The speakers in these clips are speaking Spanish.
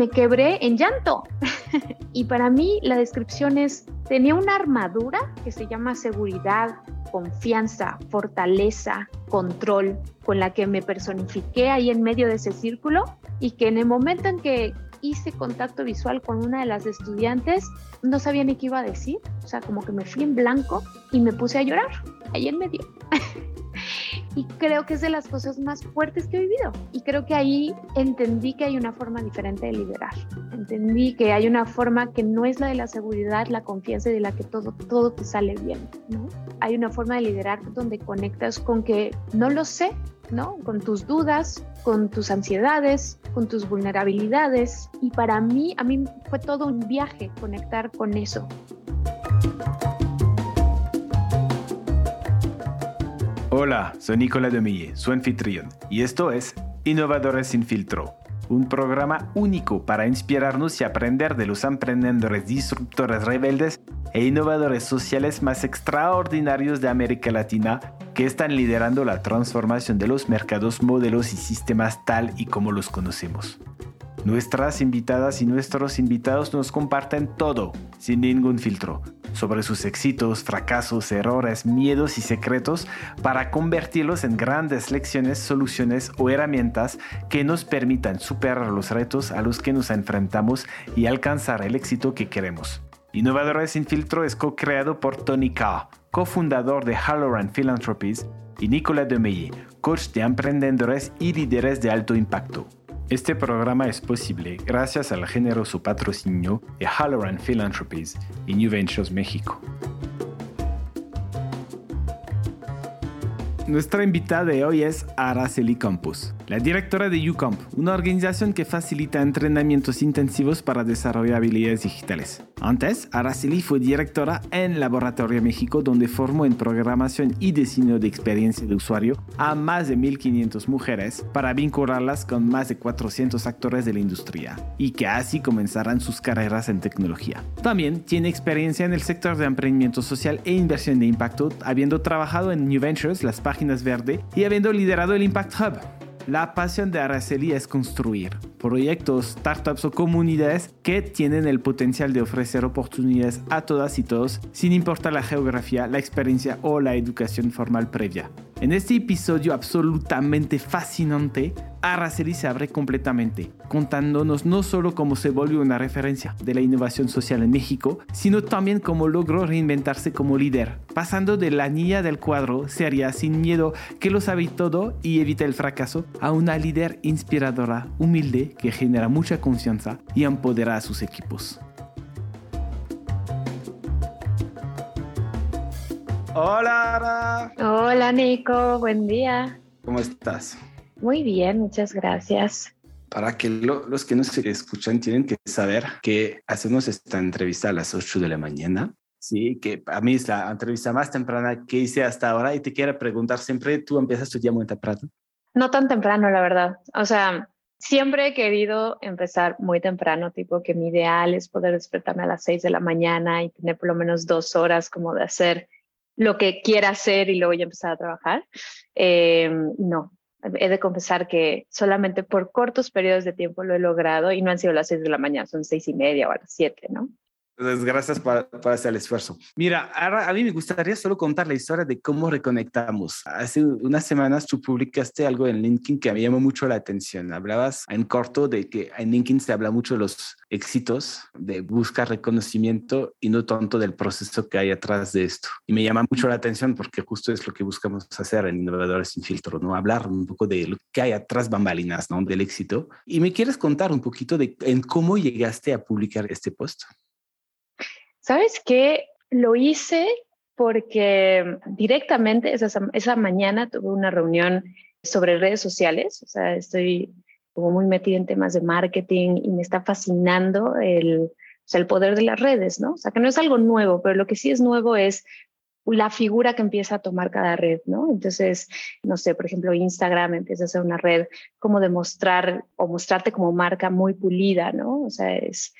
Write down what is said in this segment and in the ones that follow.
me quebré en llanto. y para mí la descripción es, tenía una armadura que se llama seguridad, confianza, fortaleza, control, con la que me personifiqué ahí en medio de ese círculo y que en el momento en que hice contacto visual con una de las estudiantes, no sabía ni qué iba a decir, o sea, como que me fui en blanco y me puse a llorar ahí en medio. y creo que es de las cosas más fuertes que he vivido. Y creo que ahí entendí que hay una forma diferente de liderar. Entendí que hay una forma que no es la de la seguridad, la confianza y de la que todo, todo te sale bien. ¿no? Hay una forma de liderar donde conectas con que no lo sé, ¿no? Con tus dudas, con tus ansiedades, con tus vulnerabilidades. Y para mí, a mí fue todo un viaje conectar con eso. Hola, soy Nicolás Demille, su anfitrión, y esto es Innovadores sin filtro, un programa único para inspirarnos y aprender de los emprendedores disruptores rebeldes e innovadores sociales más extraordinarios de América Latina que están liderando la transformación de los mercados, modelos y sistemas tal y como los conocemos. Nuestras invitadas y nuestros invitados nos comparten todo, sin ningún filtro, sobre sus éxitos, fracasos, errores, miedos y secretos para convertirlos en grandes lecciones, soluciones o herramientas que nos permitan superar los retos a los que nos enfrentamos y alcanzar el éxito que queremos. Innovadores sin filtro es co-creado por Tony Carr, cofundador de Halloran Philanthropies, y Nicolas Demeye, coach de emprendedores y líderes de alto impacto. Este programa es posible gracias al generoso patrocinio de Halloran Philanthropies y New Ventures México. Nuestra invitada de hoy es Araceli Campos, la directora de UCamp, una organización que facilita entrenamientos intensivos para desarrollar habilidades digitales. Antes, Araceli fue directora en Laboratorio México, donde formó en programación y diseño de experiencia de usuario a más de 1.500 mujeres para vincularlas con más de 400 actores de la industria y que así comenzarán sus carreras en tecnología. También tiene experiencia en el sector de emprendimiento social e inversión de impacto, habiendo trabajado en New Ventures, las páginas verde y habiendo liderado el Impact Hub. La pasión de Araceli es construir proyectos, startups o comunidades que tienen el potencial de ofrecer oportunidades a todas y todos sin importar la geografía, la experiencia o la educación formal previa. En este episodio absolutamente fascinante, Araceli se abre completamente, contándonos no solo cómo se volvió una referencia de la innovación social en México, sino también cómo logró reinventarse como líder, pasando de la niña del cuadro seria sin miedo que lo sabe todo y evita el fracaso, a una líder inspiradora, humilde, que genera mucha confianza y empodera a sus equipos. Hola, Hola, Nico. Buen día. ¿Cómo estás? Muy bien, muchas gracias. Para que los que nos escuchan tienen que saber que hacemos esta entrevista a las 8 de la mañana. Sí, que a mí es la entrevista más temprana que hice hasta ahora y te quiero preguntar, ¿siempre tú empiezas tu día muy temprano? No tan temprano, la verdad. O sea, siempre he querido empezar muy temprano, tipo que mi ideal es poder despertarme a las 6 de la mañana y tener por lo menos dos horas como de hacer lo que quiera hacer y luego ya empezar a trabajar. Eh, no, he de confesar que solamente por cortos periodos de tiempo lo he logrado y no han sido las seis de la mañana, son seis y media o a las siete, ¿no? Entonces, gracias por, por hacer el esfuerzo. Mira, ahora a mí me gustaría solo contar la historia de cómo reconectamos. Hace unas semanas tú publicaste algo en LinkedIn que me llamó mucho la atención. Hablabas en corto de que en LinkedIn se habla mucho de los éxitos, de buscar reconocimiento y no tanto del proceso que hay atrás de esto. Y me llama mucho la atención porque justo es lo que buscamos hacer en Innovadores sin Filtro, ¿no? Hablar un poco de lo que hay atrás bambalinas, ¿no? Del éxito. Y me quieres contar un poquito de en cómo llegaste a publicar este post. ¿Sabes qué? Lo hice porque directamente esa, esa mañana tuve una reunión sobre redes sociales, o sea, estoy como muy metida en temas de marketing y me está fascinando el, o sea, el poder de las redes, ¿no? O sea, que no es algo nuevo, pero lo que sí es nuevo es la figura que empieza a tomar cada red, ¿no? Entonces, no sé, por ejemplo, Instagram empieza a ser una red como de mostrar o mostrarte como marca muy pulida, ¿no? O sea, es,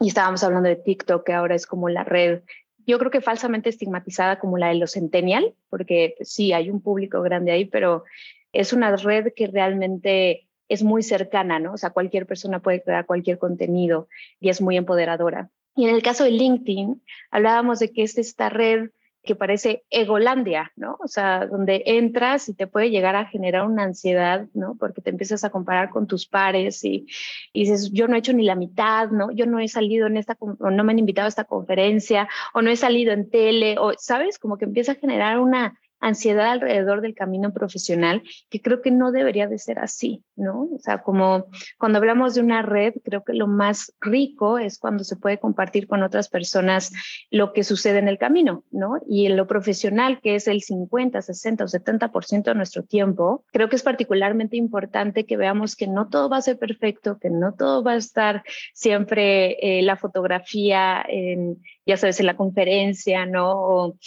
y estábamos hablando de TikTok, que ahora es como la red, yo creo que falsamente estigmatizada como la de los centennial, porque pues, sí, hay un público grande ahí, pero es una red que realmente es muy cercana, ¿no? O sea, cualquier persona puede crear cualquier contenido y es muy empoderadora. Y en el caso de LinkedIn, hablábamos de que es esta red que parece egolandia, ¿no? O sea, donde entras y te puede llegar a generar una ansiedad, ¿no? Porque te empiezas a comparar con tus pares y, dices, yo no he hecho ni la mitad, ¿no? Yo no he salido en esta, o no me han invitado a esta conferencia, o no he salido en tele, o, ¿sabes? Como que empieza a generar una ansiedad alrededor del camino profesional, que creo que no debería de ser así, ¿no? O sea, como cuando hablamos de una red, creo que lo más rico es cuando se puede compartir con otras personas lo que sucede en el camino, ¿no? Y en lo profesional, que es el 50, 60 o 70% de nuestro tiempo, creo que es particularmente importante que veamos que no todo va a ser perfecto, que no todo va a estar siempre eh, la fotografía en, ya sabes, en la conferencia, ¿no? O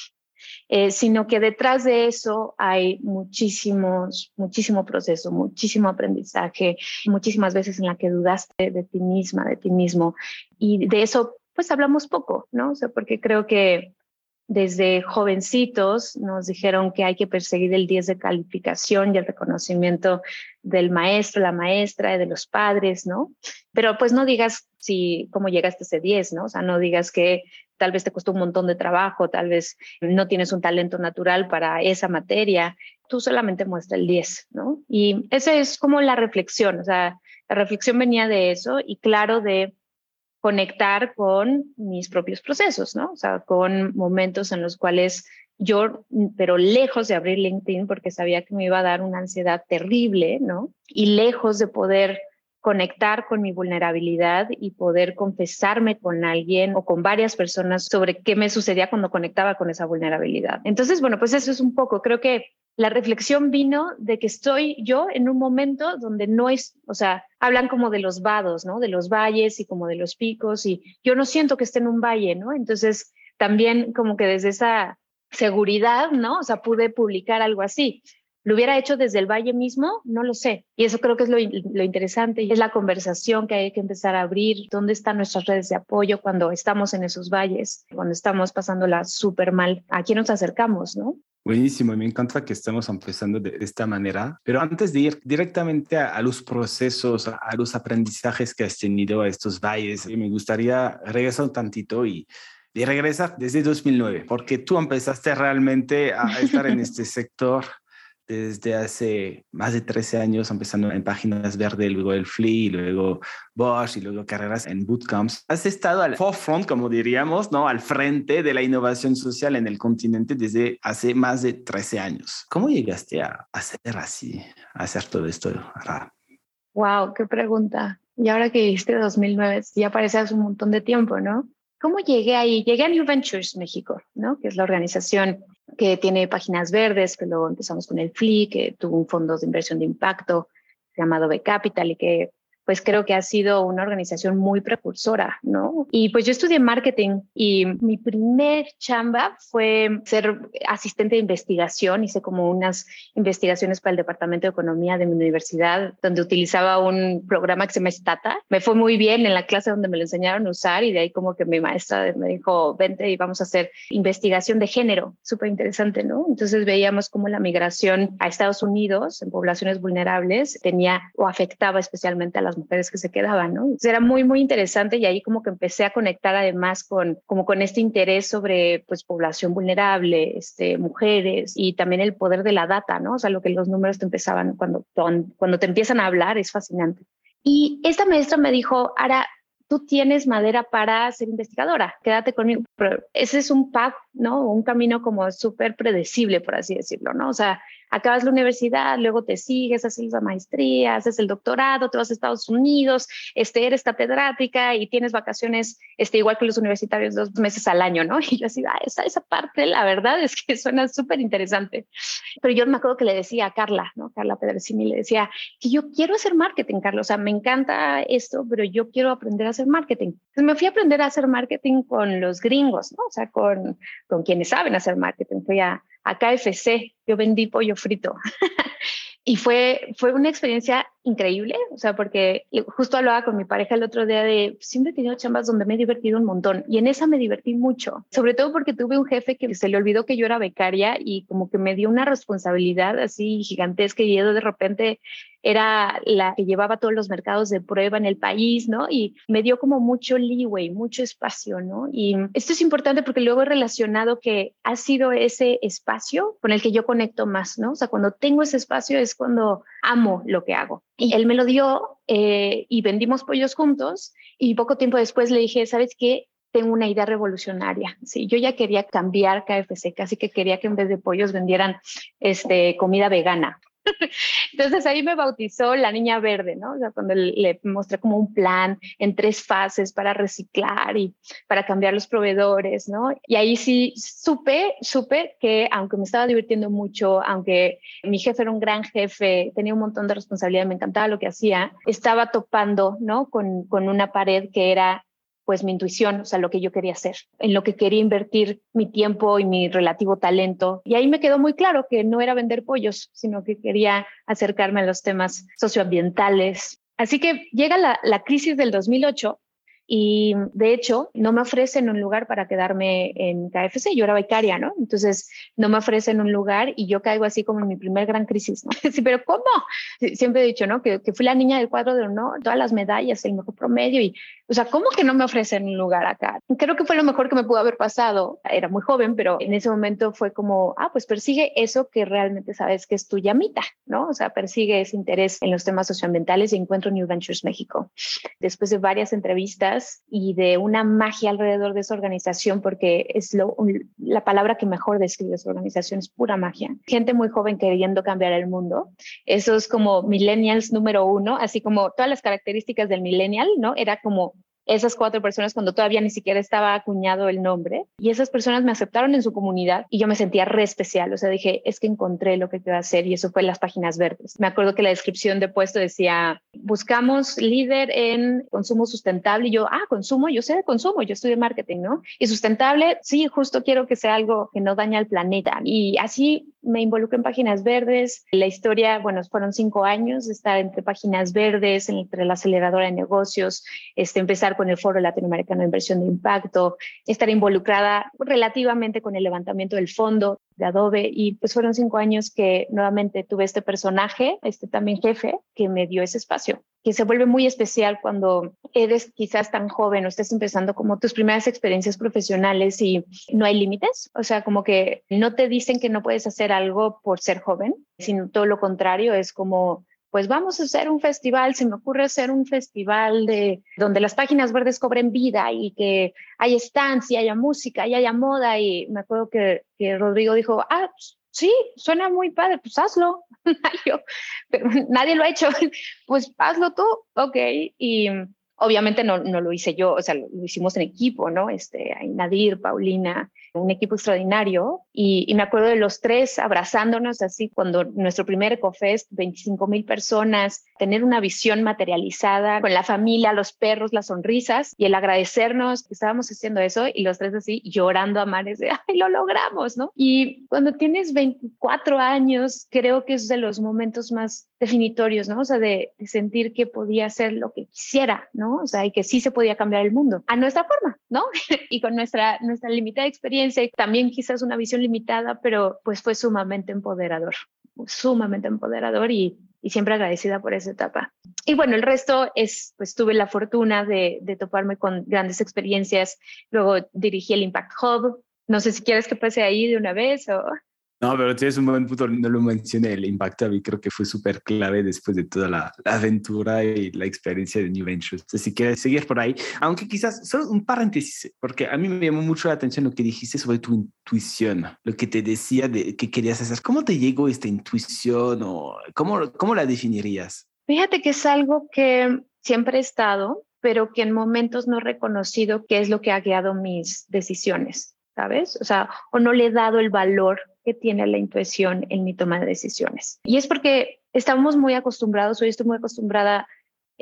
eh, sino que detrás de eso hay muchísimos, muchísimo proceso, muchísimo aprendizaje, muchísimas veces en la que dudaste de ti misma, de ti mismo. Y de eso, pues hablamos poco, ¿no? O sea, porque creo que desde jovencitos nos dijeron que hay que perseguir el 10 de calificación y el reconocimiento del maestro, la maestra, y de los padres, ¿no? Pero pues no digas si cómo llegaste a ese 10, ¿no? O sea, no digas que tal vez te costó un montón de trabajo, tal vez no tienes un talento natural para esa materia, tú solamente muestra el 10, ¿no? Y esa es como la reflexión, o sea, la reflexión venía de eso y claro de conectar con mis propios procesos, ¿no? O sea, con momentos en los cuales yo, pero lejos de abrir LinkedIn porque sabía que me iba a dar una ansiedad terrible, ¿no? Y lejos de poder conectar con mi vulnerabilidad y poder confesarme con alguien o con varias personas sobre qué me sucedía cuando conectaba con esa vulnerabilidad. Entonces, bueno, pues eso es un poco, creo que la reflexión vino de que estoy yo en un momento donde no es, o sea, hablan como de los vados, ¿no? De los valles y como de los picos y yo no siento que esté en un valle, ¿no? Entonces, también como que desde esa seguridad, ¿no? O sea, pude publicar algo así. ¿Lo hubiera hecho desde el valle mismo? No lo sé. Y eso creo que es lo, lo, interesante es la conversación que hay que empezar a abrir. ¿Dónde están nuestras redes de apoyo cuando estamos en esos valles, cuando estamos pasándola súper mal? ¿A quién nos acercamos, no? Buenísimo, me encanta que estemos empezando de esta manera. Pero antes de ir directamente a, a los procesos, a, a, los aprendizajes que has tenido a estos valles, me gustaría regresar un tantito y, y regresar desde 2009, porque tú empezaste realmente a estar en este sector desde hace más de 13 años, empezando en Páginas Verdes, luego el FLI, luego Bosch y luego carreras en bootcamps. Has estado al forefront, como diríamos, ¿no? Al frente de la innovación social en el continente desde hace más de 13 años. ¿Cómo llegaste a hacer así, a hacer todo esto? Wow, qué pregunta. Y ahora que dijiste 2009, ya parece hace un montón de tiempo, ¿no? ¿Cómo llegué ahí? Llegué a New Ventures México, ¿no? Que es la organización que tiene páginas verdes, que luego empezamos con el FLI, que tuvo un fondo de inversión de impacto llamado B Capital y que pues creo que ha sido una organización muy precursora, ¿no? Y pues yo estudié marketing y mi primer chamba fue ser asistente de investigación, hice como unas investigaciones para el Departamento de Economía de mi universidad, donde utilizaba un programa que se llama Stata. Me fue muy bien en la clase donde me lo enseñaron a usar y de ahí como que mi maestra me dijo, vente y vamos a hacer investigación de género, súper interesante, ¿no? Entonces veíamos cómo la migración a Estados Unidos en poblaciones vulnerables tenía o afectaba especialmente a las mujeres que se quedaban, ¿no? era muy, muy interesante y ahí como que empecé a conectar además con, como con este interés sobre, pues, población vulnerable, este, mujeres y también el poder de la data, ¿no? O sea, lo que los números te empezaban, cuando, cuando te empiezan a hablar, es fascinante. Y esta maestra me dijo, Ara, tú tienes madera para ser investigadora, quédate conmigo. Pero ese es un path, ¿no? Un camino como súper predecible, por así decirlo, ¿no? O sea, acabas la universidad, luego te sigues, haces la maestría, haces el doctorado, te vas a Estados Unidos, este, eres catedrática y tienes vacaciones, este, igual que los universitarios, dos meses al año, ¿no? Y yo así, ah, esa, esa parte, la verdad es que suena súper interesante. Pero yo me acuerdo que le decía a Carla, ¿no? Carla Pedrecini, le decía que yo quiero hacer marketing, Carlos, o sea, me encanta esto, pero yo quiero aprender a hacer marketing. Me fui a aprender a hacer marketing con los gringos, ¿no? O sea, con, con quienes saben hacer marketing. Fui a, a KFC, yo vendí pollo frito. y fue, fue una experiencia increíble, o sea, porque justo hablaba con mi pareja el otro día de, siempre he tenido chambas donde me he divertido un montón y en esa me divertí mucho, sobre todo porque tuve un jefe que se le olvidó que yo era becaria y como que me dio una responsabilidad así gigantesca y de repente era la que llevaba todos los mercados de prueba en el país, ¿no? Y me dio como mucho leeway, mucho espacio, ¿no? Y esto es importante porque luego he relacionado que ha sido ese espacio con el que yo conecto más, ¿no? O sea, cuando tengo ese espacio es cuando amo lo que hago. Y él me lo dio eh, y vendimos pollos juntos y poco tiempo después le dije, ¿sabes qué? tengo una idea revolucionaria. Sí, yo ya quería cambiar KFC, casi que quería que en vez de pollos vendieran este, comida vegana. Entonces ahí me bautizó la niña verde, ¿no? O sea, cuando le mostré como un plan en tres fases para reciclar y para cambiar los proveedores, ¿no? Y ahí sí supe, supe que aunque me estaba divirtiendo mucho, aunque mi jefe era un gran jefe, tenía un montón de responsabilidad, me encantaba lo que hacía, estaba topando, ¿no? Con, con una pared que era pues mi intuición, o sea, lo que yo quería hacer, en lo que quería invertir mi tiempo y mi relativo talento. Y ahí me quedó muy claro que no era vender pollos, sino que quería acercarme a los temas socioambientales. Así que llega la, crisis del 2008 y de hecho no me ofrecen un lugar para quedarme en KFC, yo era becaria, ¿no? Entonces no me ofrecen un lugar y yo caigo así como en mi primer gran crisis, ¿no? Sí, pero ¿cómo? Siempre he dicho, ¿no? Que, que fui la niña del cuadro de honor, todas las medallas, el mejor promedio y, o sea, ¿cómo que no me ofrecen un lugar acá? Creo que fue lo mejor que me pudo haber pasado. Era muy joven, pero en ese momento fue como, ah, pues persigue eso que realmente sabes que es tu llamita, ¿no? O sea, persigue ese interés en los temas socioambientales y encuentro New Ventures México. Después de varias entrevistas, y de una magia alrededor de esa organización, porque es lo, la palabra que mejor describe esa organización, es pura magia. Gente muy joven queriendo cambiar el mundo. Eso es como millennials número uno, así como todas las características del millennial, ¿no? Era como esas cuatro personas cuando todavía ni siquiera estaba acuñado el nombre y esas personas me aceptaron en su comunidad y yo me sentía re especial, o sea, dije, es que encontré lo que quiero hacer y eso fue las páginas verdes. Me acuerdo que la descripción de puesto decía, buscamos líder en consumo sustentable y yo, ah, consumo, yo sé de consumo, yo estudié marketing, ¿no? Y sustentable, sí, justo quiero que sea algo que no daña al planeta. Y así me involucro en páginas verdes. La historia, bueno, fueron cinco años de estar entre páginas verdes, entre la aceleradora de negocios, este, empezar con el Foro Latinoamericano de Inversión de Impacto, estar involucrada relativamente con el levantamiento del fondo Adobe y pues fueron cinco años que nuevamente tuve este personaje, este también jefe, que me dio ese espacio, que se vuelve muy especial cuando eres quizás tan joven o estás empezando como tus primeras experiencias profesionales y no hay límites, o sea, como que no te dicen que no puedes hacer algo por ser joven, sino todo lo contrario, es como pues vamos a hacer un festival, se me ocurre hacer un festival de donde las páginas verdes cobren vida y que haya estancia, haya música y haya moda y me acuerdo que, Rodrigo dijo, ah, sí, suena muy padre, pues hazlo. pero nadie lo ha hecho, pues hazlo tú, ok. Y obviamente no, no lo hice yo, o sea, lo, hicimos en equipo, ¿no? Este, Nadir, Paulina, un equipo extraordinario y, me acuerdo de los tres abrazándonos así cuando nuestro primer EcoFest, 25 mil personas, tener una visión materializada con la familia, los perros, las sonrisas y el agradecernos que estábamos haciendo eso y los tres así llorando a mares de, ay, lo logramos, ¿no? Y cuando tienes 24 años, creo que es de los momentos más definitorios, ¿no? O sea, de, de sentir que podía hacer lo que quisiera, ¿no? O sea, y que sí se podía cambiar el mundo a nuestra forma, ¿no? y con nuestra, nuestra limitada experiencia también quizás una visión limitada, pero pues fue sumamente empoderador, sumamente empoderador y, y siempre agradecida por esa etapa. Y bueno, el resto es, pues tuve la fortuna de, de toparme con grandes experiencias, luego dirigí el Impact Hub, no sé si quieres que pase ahí de una vez o... No, pero tienes un buen punto, no lo mencioné, el impacto y creo que fue súper clave después de toda la, aventura y la experiencia de New Ventures. Si quieres seguir por ahí, aunque quizás solo un paréntesis, porque a mí me llamó mucho la atención lo que dijiste sobre tu intuición, lo que te decía de que querías hacer. ¿Cómo te llegó esta intuición o cómo, cómo la definirías? Fíjate que es algo que siempre he estado, pero que en momentos no he reconocido qué es lo que ha guiado mis decisiones. ¿sabes? O sea, o no le he dado el valor que tiene la intuición en mi toma de decisiones. Y es porque estamos muy acostumbrados, hoy estoy muy acostumbrada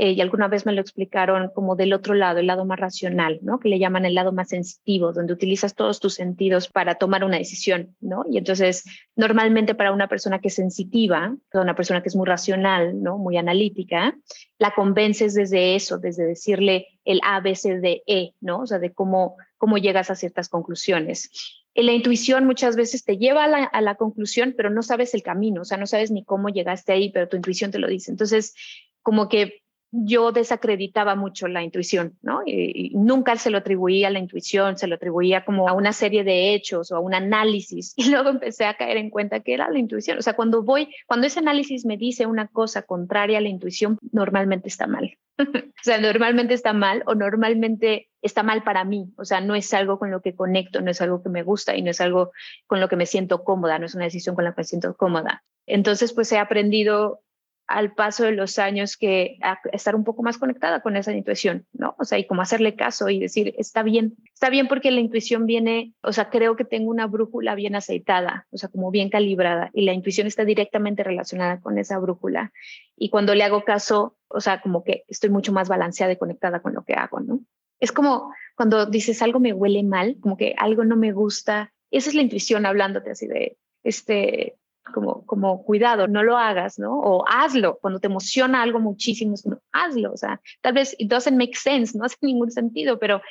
eh, y alguna vez me lo explicaron como del otro lado, el lado más racional, ¿no? Que le llaman el lado más sensitivo, donde utilizas todos tus sentidos para tomar una decisión, ¿no? Y entonces, normalmente para una persona que es sensitiva, una persona que es muy racional, ¿no? Muy analítica, la convences desde eso, desde decirle el A, B, C, E, ¿no? O sea, de cómo, cómo llegas a ciertas conclusiones. La intuición muchas veces te lleva a la, a la, conclusión, pero no sabes el camino, o sea, no sabes ni cómo llegaste ahí, pero tu intuición te lo dice. Entonces, como que yo desacreditaba mucho la intuición, ¿no? Y, nunca se lo atribuía a la intuición, se lo atribuía como a una serie de hechos o a un análisis. Y luego empecé a caer en cuenta que era la intuición. O sea, cuando voy, cuando ese análisis me dice una cosa contraria a la intuición, normalmente está mal. o sea, normalmente está mal o normalmente está mal para mí. O sea, no es algo con lo que conecto, no es algo que me gusta y no es algo con lo que me siento cómoda, no es una decisión con la que me siento cómoda. Entonces, pues he aprendido al paso de los años que estar un poco más conectada con esa intuición, ¿no? O sea, y como hacerle caso y decir, está bien, está bien porque la intuición viene, o sea, creo que tengo una brújula bien aceitada, o sea, como bien calibrada y la intuición está directamente relacionada con esa brújula. Y cuando le hago caso, o sea, como que estoy mucho más balanceada y conectada con lo que hago, ¿no? Es como cuando dices algo me huele mal, como que algo no me gusta, esa es la intuición hablándote así de, este, como, como cuidado, no lo hagas, ¿no? O hazlo. Cuando te emociona algo muchísimo, hazlo. O sea, tal vez it doesn't make sense, no hace ningún sentido, pero,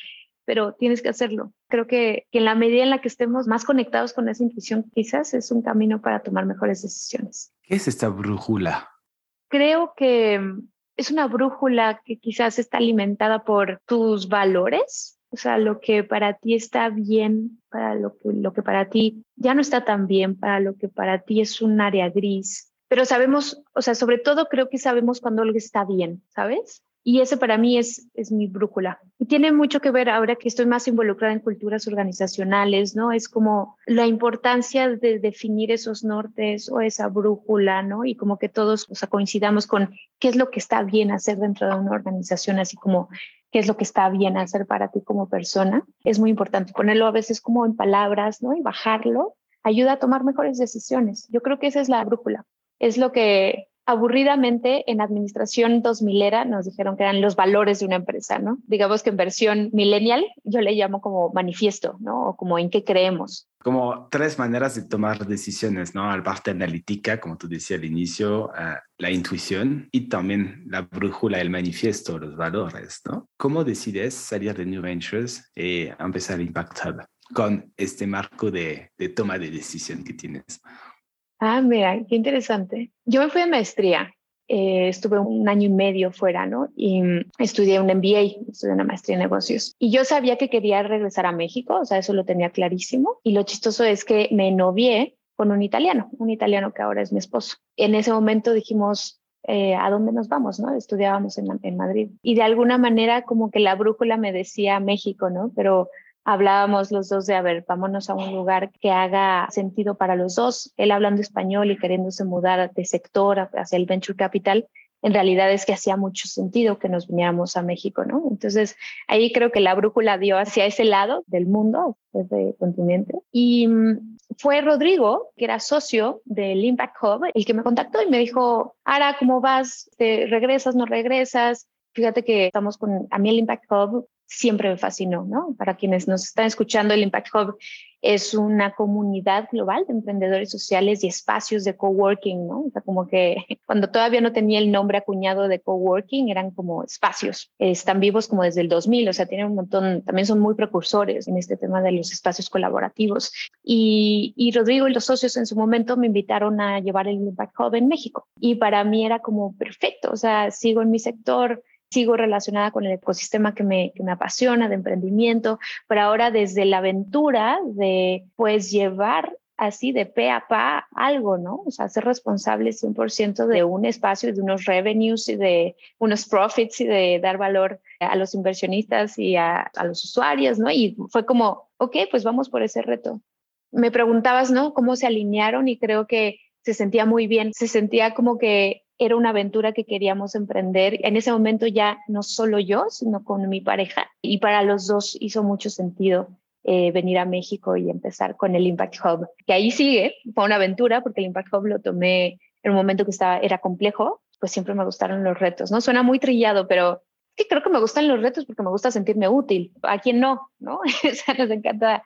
pero tienes que hacerlo. Creo que, que en la medida en la que estemos más conectados con esa intuición, quizás es un camino para tomar mejores decisiones. ¿Qué es esta brújula? Creo que es una brújula que quizás está alimentada por tus valores, o sea, lo que para ti está bien, para lo que, lo que para ti ya no está tan bien, para lo que para ti es un área gris. Pero sabemos, o sea, sobre todo creo que sabemos cuando algo está bien, ¿sabes? Y ese para mí es, mi brújula. Y tiene mucho que ver ahora que estoy más involucrada en culturas organizacionales, ¿no? Es como la importancia de definir esos nortes o esa brújula, ¿no? Y como que todos coincidamos con qué es lo que está bien hacer dentro de una organización, así como qué es lo que está bien hacer para ti como persona. Es muy importante ponerlo a veces como en palabras, ¿no? Y bajarlo ayuda a tomar mejores decisiones. Yo creo que esa es la brújula. Es lo que aburridamente en administración 2000 era nos dijeron que eran los valores de una empresa, ¿no? Digamos que en versión millennial yo le llamo como manifiesto, ¿no? O como en qué creemos. Como tres maneras de tomar decisiones, ¿no? La parte analítica, como tú decías al inicio, uh, la intuición y también la brújula, el manifiesto, los valores, ¿no? ¿Cómo decides salir de New Ventures y empezar Impact Hub con este marco de, de toma de decisión que tienes? Ah, mira, qué interesante. Yo me fui de maestría. Eh, estuve un año y medio fuera, ¿no? Y estudié un MBA, estudié una maestría en negocios. Y yo sabía que quería regresar a México, o sea, eso lo tenía clarísimo. Y lo chistoso es que me novié con un italiano, un italiano que ahora es mi esposo. En ese momento dijimos, eh, ¿a dónde nos vamos? ¿no? Estudiábamos en Madrid. Y de alguna manera como que la brújula me decía México, ¿no? Pero hablábamos los dos de, a ver, vámonos a un lugar que haga sentido para los dos. Él hablando español y queriéndose mudar de sector hacia el venture capital, en realidad es que hacía mucho sentido que nos viniéramos a México, ¿no? Entonces, ahí creo que la brújula dio hacia ese lado del mundo, ese continente. Y mm, fue Rodrigo, que era socio del Impact Hub, el que me contactó y me dijo, Ara, ¿cómo vas? ¿Te regresas, no regresas? Fíjate que estamos con, a mí el Impact Hub siempre me fascinó, ¿no? Para quienes nos están escuchando, el Impact Hub es una comunidad global de emprendedores sociales y espacios de coworking, ¿no? O sea, como que cuando todavía no tenía el nombre acuñado de coworking, eran como espacios. Están vivos como desde el 2000, o sea, tienen un montón, también son muy precursores en este tema de los espacios colaborativos. Y, y Rodrigo y los socios en su momento me invitaron a llevar el Impact Hub en México. Y para mí era como perfecto, o sea, sigo en mi sector, sigo relacionada con el ecosistema que me, que me apasiona de emprendimiento, pero ahora desde la aventura de pues llevar así de pe a pa algo, ¿no? O sea, ser responsable 100% de un espacio, de unos revenues y de unos profits y de dar valor a los inversionistas y a, a los usuarios, ¿no? Y fue como, ok, pues vamos por ese reto. Me preguntabas, ¿no? ¿Cómo se alinearon? Y creo que se sentía muy bien, se sentía como que era una aventura que queríamos emprender. En ese momento ya no solo yo, sino con mi pareja. Y para los dos hizo mucho sentido eh, venir a México y empezar con el Impact Hub, que ahí sigue, fue una aventura porque el Impact Hub lo tomé en un momento que estaba, era complejo, pues siempre me gustaron los retos, ¿no? Suena muy trillado, pero que creo que me gustan los retos porque me gusta sentirme útil. ¿A quién no? ¿No? o sea, nos encanta,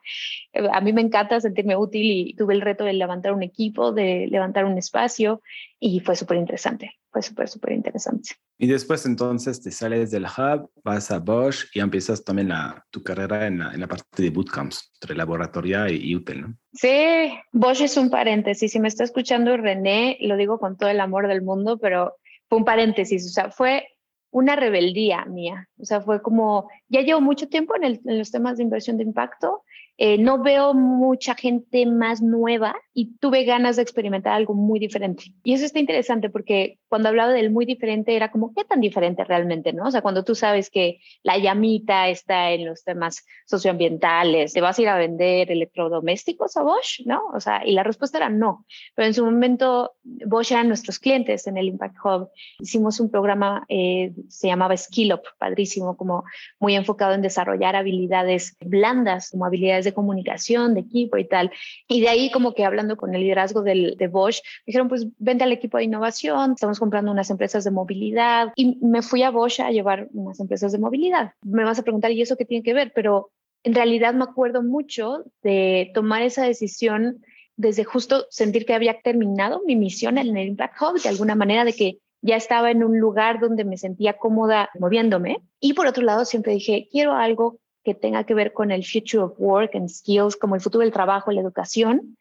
a mí me encanta sentirme útil y tuve el reto de levantar un equipo, de levantar un espacio y fue súper interesante. Fue súper, súper interesante. Y después entonces te sales del hub, vas a Bosch y empiezas también la, tu carrera en la, en la parte de bootcamps, entre laboratoria y, y UTEL, ¿no? Sí, Bosch es un paréntesis. Si me está escuchando René, lo digo con todo el amor del mundo, pero fue un paréntesis. O sea, fue una rebeldía mía. O sea, fue como, ya llevo mucho tiempo en, en los temas de inversión de impacto eh, no veo mucha gente más nueva y tuve ganas de experimentar algo muy diferente. Y eso está interesante porque cuando hablaba del muy diferente era como, ¿qué tan diferente realmente? ¿no? O sea, cuando tú sabes que la llamita está en los temas socioambientales, ¿te vas a ir a vender electrodomésticos a Bosch? ¿No? O sea, y la respuesta era no. Pero en su momento Bosch eran nuestros clientes en el Impact Hub. Hicimos un programa, eh, se llamaba Skill Up, padrísimo, como muy enfocado en desarrollar habilidades blandas, como habilidades de comunicación, de equipo y tal. Y de ahí como que hablando con el liderazgo del, de Bosch, dijeron, pues vente al equipo de innovación, estamos comprando unas empresas de movilidad y me fui a Bosch a llevar unas empresas de movilidad. Me vas a preguntar, ¿y eso qué tiene que ver? Pero en realidad me acuerdo mucho de tomar esa decisión desde justo sentir que había terminado mi misión en el Impact Hub, de alguna manera de que ya estaba en un lugar donde me sentía cómoda moviéndome. Y por otro lado, siempre dije, quiero algo que tenga que ver con el future of work and skills, como el futuro del trabajo, la educación,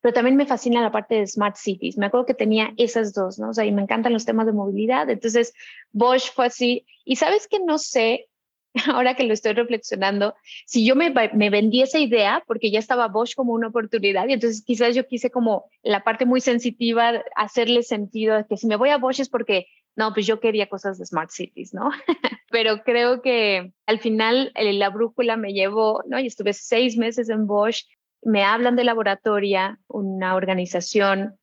pero también me fascina la parte de smart cities. Me acuerdo que tenía esas dos, ¿no? O sea, y me encantan los temas de movilidad. Entonces, Bosch fue así. Y sabes que no sé, ahora que lo estoy reflexionando, si yo me, me vendí esa idea, porque ya estaba Bosch como una oportunidad, y entonces quizás yo quise como la parte muy sensitiva, hacerle sentido, que si me voy a Bosch es porque no, pues yo quería cosas de Smart Cities, ¿no? Pero creo que al final la brújula me llevó, ¿no? Y estuve seis meses en Bosch, me hablan de laboratoria, una organización,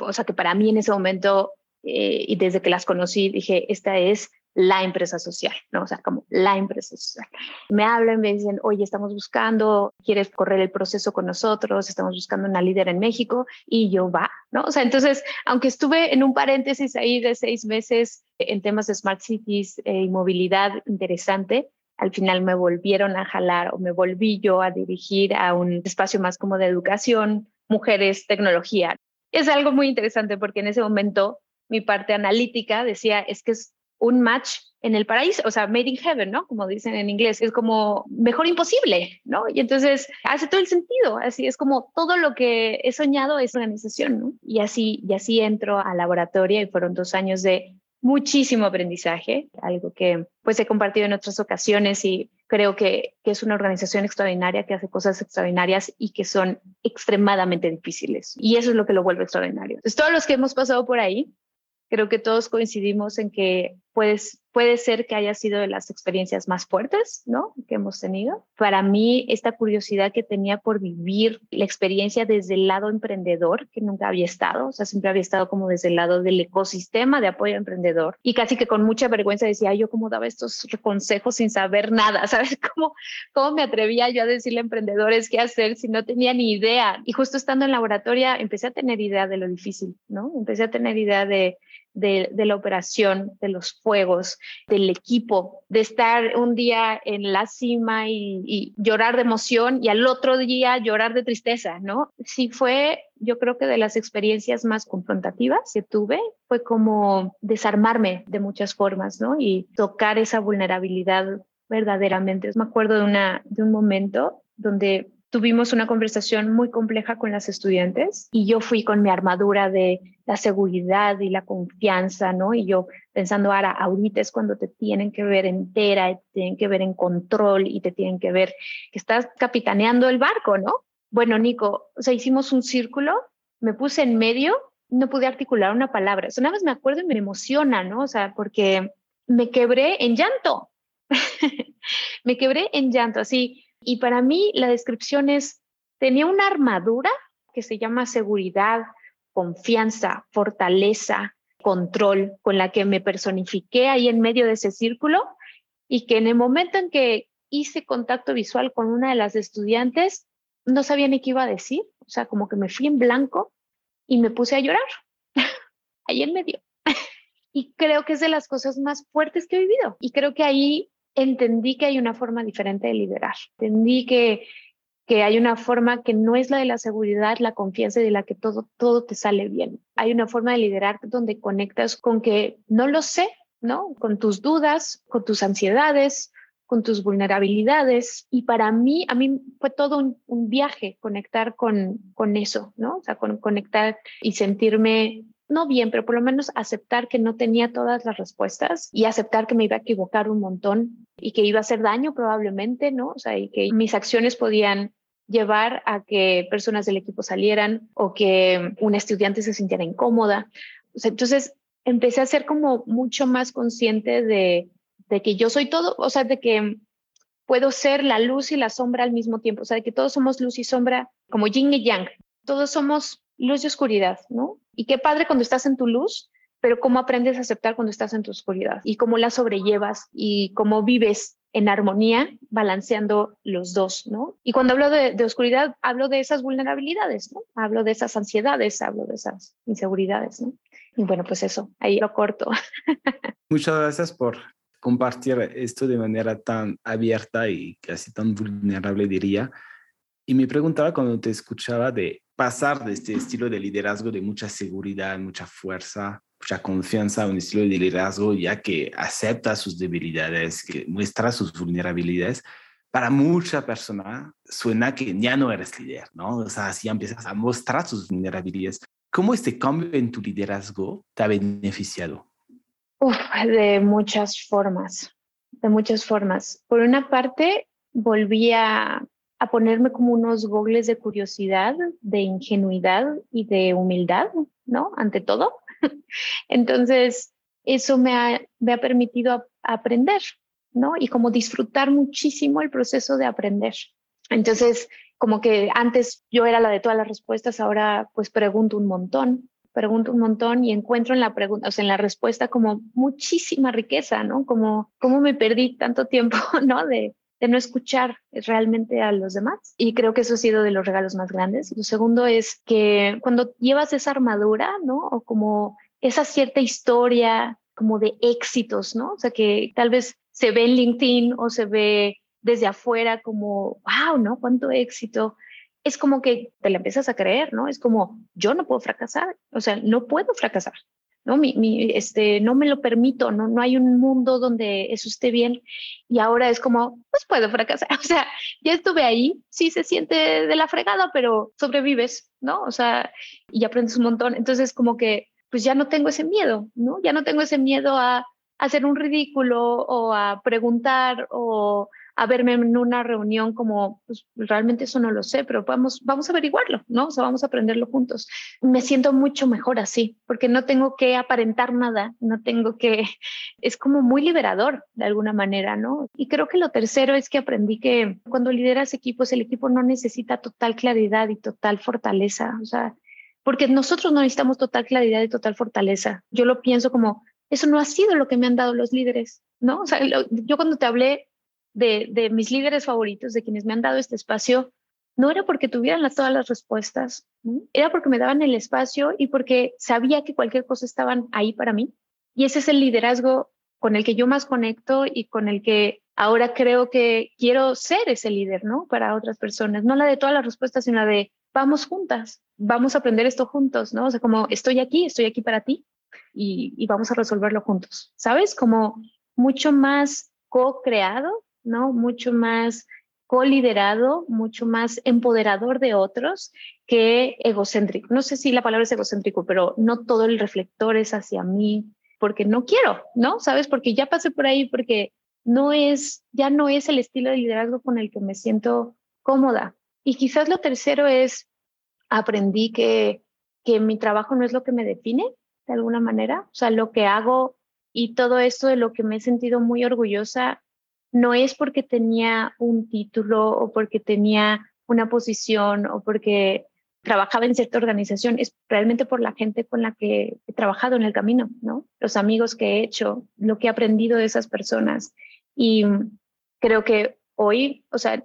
o sea, que para mí en ese momento, eh, y desde que las conocí, dije, esta es la empresa social, ¿no? O sea, como la empresa social. Me hablan, me dicen, oye, estamos buscando, ¿quieres correr el proceso con nosotros? Estamos buscando una líder en México y yo va, ¿no? O sea, entonces, aunque estuve en un paréntesis ahí de seis meses en temas de Smart Cities eh, y movilidad interesante, al final me volvieron a jalar o me volví yo a dirigir a un espacio más como de educación, mujeres, tecnología. Es algo muy interesante porque en ese momento mi parte analítica decía, es que es un match en el paraíso, o sea, made in heaven, ¿no? Como dicen en inglés, es como mejor imposible, ¿no? Y entonces hace todo el sentido, así es como todo lo que he soñado es organización, ¿no? Y así, y así entro al laboratorio y fueron dos años de muchísimo aprendizaje, algo que pues he compartido en otras ocasiones y creo que, que, es una organización extraordinaria que hace cosas extraordinarias y que son extremadamente difíciles. Y eso es lo que lo vuelve extraordinario. Entonces, todos los que hemos pasado por ahí, creo que todos coincidimos en que puedes puede ser que haya sido de las experiencias más fuertes, ¿no? Que hemos tenido. Para mí, esta curiosidad que tenía por vivir la experiencia desde el lado emprendedor, que nunca había estado, o sea, siempre había estado como desde el lado del ecosistema de apoyo emprendedor y casi que con mucha vergüenza decía, yo cómo daba estos consejos sin saber nada, ¿sabes? ¿Cómo, cómo me atrevía yo a decirle a emprendedores qué hacer si no tenía ni idea? Y justo estando en laboratorio empecé a tener idea de lo difícil, ¿no? Empecé a tener idea de, de, la operación, de los fuegos, del equipo, de estar un día en la cima y, llorar de emoción y al otro día llorar de tristeza, ¿no? Sí fue, yo creo que de las experiencias más confrontativas que tuve, fue como desarmarme de muchas formas, ¿no? Y tocar esa vulnerabilidad verdaderamente. Me acuerdo de, una, de un momento donde tuvimos una conversación muy compleja con las estudiantes y yo fui con mi armadura de la seguridad y la confianza, ¿no? Y yo pensando, ahora, ahorita es cuando te tienen que ver entera, te tienen que ver en control y te tienen que ver que estás capitaneando el barco, ¿no? Bueno, Nico, o sea, hicimos un círculo, me puse en medio, no pude articular una palabra. Eso nada más me acuerdo y me emociona, ¿no? O sea, porque me quebré en llanto. me quebré en llanto, así y para mí la descripción es, tenía una armadura que se llama seguridad, confianza, fortaleza, control, con la que me personifiqué ahí en medio de ese círculo y que en el momento en que hice contacto visual con una de las estudiantes, no sabía ni qué iba a decir, o sea, como que me fui en blanco y me puse a llorar, ahí en medio. Y creo que es de las cosas más fuertes que he vivido. Y creo que ahí entendí que hay una forma diferente de liderar. Entendí que, que hay una forma que no es la de la seguridad, la confianza y de la que todo, todo te sale bien. Hay una forma de liderar donde conectas con que no lo sé, ¿no? Con tus dudas, con tus ansiedades, con tus vulnerabilidades. Y para mí, a mí fue todo un, viaje conectar con, con eso, ¿no? O sea, con, conectar y sentirme no bien, pero por lo menos aceptar que no tenía todas las respuestas y aceptar que me iba a equivocar un montón y que iba a hacer daño probablemente, ¿no? O sea, y que mis acciones podían llevar a que personas del equipo salieran o que un estudiante se sintiera incómoda. O sea, entonces empecé a ser como mucho más consciente de de que yo soy todo, o sea, de que puedo ser la luz y la sombra al mismo tiempo, o sea, de que todos somos luz y sombra, como yin y yang, todos somos luz y oscuridad, ¿no? Y qué padre cuando estás en tu luz, pero cómo aprendes a aceptar cuando estás en tu oscuridad y cómo la sobrellevas y cómo vives en armonía, balanceando los dos, ¿no? Y cuando hablo de, de, oscuridad, hablo de esas vulnerabilidades, ¿no? Hablo de esas ansiedades, hablo de esas inseguridades, ¿no? Y bueno, pues eso, ahí lo corto. Muchas gracias por compartir esto de manera tan abierta y casi tan vulnerable, diría. Y me preguntaba cuando te escuchaba de pasar de este estilo de liderazgo de mucha seguridad, mucha fuerza, mucha confianza a un estilo de liderazgo ya que acepta sus debilidades, que muestra sus vulnerabilidades. Para mucha persona suena que ya no eres líder, ¿no? O sea, si empiezas a mostrar sus vulnerabilidades. ¿Cómo este cambio en tu liderazgo te ha beneficiado? de muchas formas, de muchas formas. Por una parte, volví a, a ponerme como unos gogles de curiosidad, de ingenuidad y de humildad, ¿no? Ante todo. Entonces, eso me ha, me ha permitido aprender, ¿no? Y como disfrutar muchísimo el proceso de aprender. Entonces, como que antes yo era la de todas las respuestas, ahora pues pregunto un montón pregunto un montón y encuentro en la pregunta, o sea, en la respuesta como muchísima riqueza, ¿no? Como cómo me perdí tanto tiempo, ¿no? De, de no escuchar realmente a los demás. Y creo que eso ha sido de los regalos más grandes. Lo segundo es que cuando llevas esa armadura, ¿no? O como esa cierta historia como de éxitos, ¿no? O sea, que tal vez se ve en LinkedIn o se ve desde afuera como, wow, ¿no? Cuánto éxito es como que te la empiezas a creer, ¿no? Es como, yo no puedo fracasar, o sea, no puedo fracasar, ¿no? Mi, mi, este, no me lo permito, ¿no? No hay un mundo donde eso esté bien y ahora es como, pues puedo fracasar, o sea, ya estuve ahí, sí se siente de la fregada, pero sobrevives, ¿no? O sea, y aprendes un montón, entonces como que, pues ya no tengo ese miedo, ¿no? Ya no tengo ese miedo a hacer un ridículo o a preguntar o a verme en una reunión como, pues realmente eso no lo sé, pero vamos, vamos a averiguarlo, ¿no? O sea, vamos a aprenderlo juntos. Me siento mucho mejor así, porque no tengo que aparentar nada, no tengo que, es como muy liberador de alguna manera, ¿no? Y creo que lo tercero es que aprendí que cuando lideras equipos, el equipo no necesita total claridad y total fortaleza, o sea, porque nosotros no necesitamos total claridad y total fortaleza. Yo lo pienso como, eso no ha sido lo que me han dado los líderes, ¿no? O sea, yo cuando te hablé de, mis líderes favoritos, de quienes me han dado este espacio, no era porque tuvieran todas las respuestas, era porque me daban el espacio y porque sabía que cualquier cosa estaban ahí para mí. Y ese es el liderazgo con el que yo más conecto y con el que ahora creo que quiero ser ese líder, ¿no? Para otras personas, no la de todas las respuestas, sino la de vamos juntas, vamos a aprender esto juntos, ¿no? O sea, como estoy aquí, estoy aquí para ti y, y vamos a resolverlo juntos, ¿sabes? Como mucho más co-creado ¿no? Mucho más co-liderado, mucho más empoderador de otros que egocéntrico. No sé si la palabra es egocéntrico, pero no todo el reflector es hacia mí porque no quiero, ¿no? ¿Sabes? Porque ya pasé por ahí, porque no es, ya no es el estilo de liderazgo con el que me siento cómoda. Y quizás lo tercero es, aprendí que, que mi trabajo no es lo que me define, de alguna manera. O sea, lo que hago y todo esto de lo que me he sentido muy orgullosa no es porque tenía un título o porque tenía una posición o porque trabajaba en cierta organización, es realmente por la gente con la que he trabajado en el camino, ¿no? Los amigos que he hecho, lo que he aprendido de esas personas. Y creo que hoy, o sea,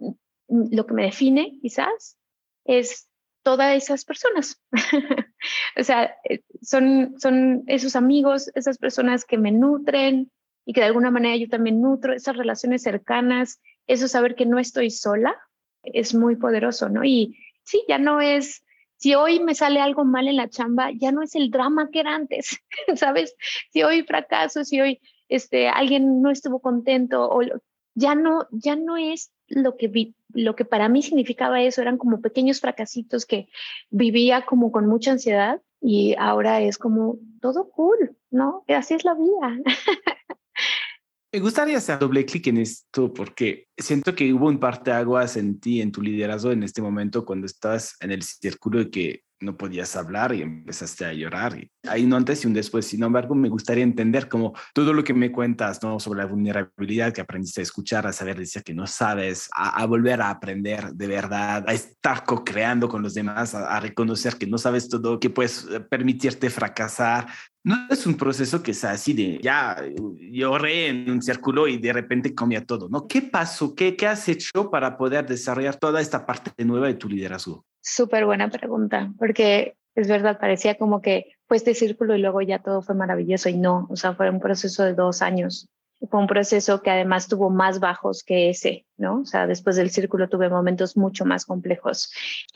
lo que me define quizás es todas esas personas. o sea, eh, son, son esos amigos, esas personas que me nutren y que de alguna manera yo también nutro, esas relaciones cercanas, eso saber que no estoy sola, es muy poderoso, ¿no? Y sí, ya no es, si hoy me sale algo mal en la chamba, ya no es el drama que era antes, ¿sabes? Si hoy fracaso, si hoy este, alguien no estuvo contento, o ya no, ya no es lo que vi, lo que para mí significaba eso, eran como pequeños fracasitos que vivía como con mucha ansiedad y ahora es como todo cool, ¿no? Así es la vida. Me gustaría hacer doble clic en esto porque siento que hubo un parteaguas en ti, en tu liderazgo en este momento cuando estabas en el círculo de que no podías hablar y empezaste a llorar. Hay un antes y un después. Sin embargo, me gustaría entender como todo lo que me cuentas ¿no? sobre la vulnerabilidad que aprendiste a escuchar, a saber decir que no sabes, a, volver a aprender de verdad, a estar co-creando con los demás, a, a, reconocer que no sabes todo, que puedes eh, permitirte fracasar. No es un proceso que sea así de ya lloré en un círculo y de repente comía todo, ¿no? ¿Qué pasó? ¿Qué, ¿Qué has hecho para poder desarrollar toda esta parte nueva de tu liderazgo? Súper buena pregunta, porque es verdad, parecía como que fue este círculo y luego ya todo fue maravilloso y no, o sea, fue un proceso de dos años fue un proceso que además tuvo más bajos que ese, ¿no? O sea, después del círculo tuve momentos mucho más complejos.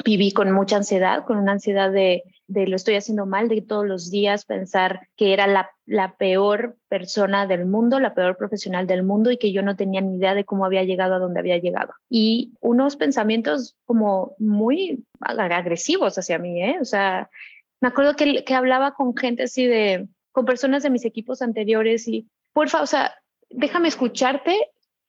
Viví con mucha ansiedad, con una ansiedad de, de lo estoy haciendo mal, de todos los días pensar que era la, la peor persona del mundo, la peor profesional del mundo y que yo no tenía ni idea de cómo había llegado a donde había llegado. Y unos pensamientos como muy agresivos hacia mí, ¿eh? O sea, me acuerdo que, que hablaba con gente así de, con personas de mis equipos anteriores y porfa, o sea, déjame escucharte,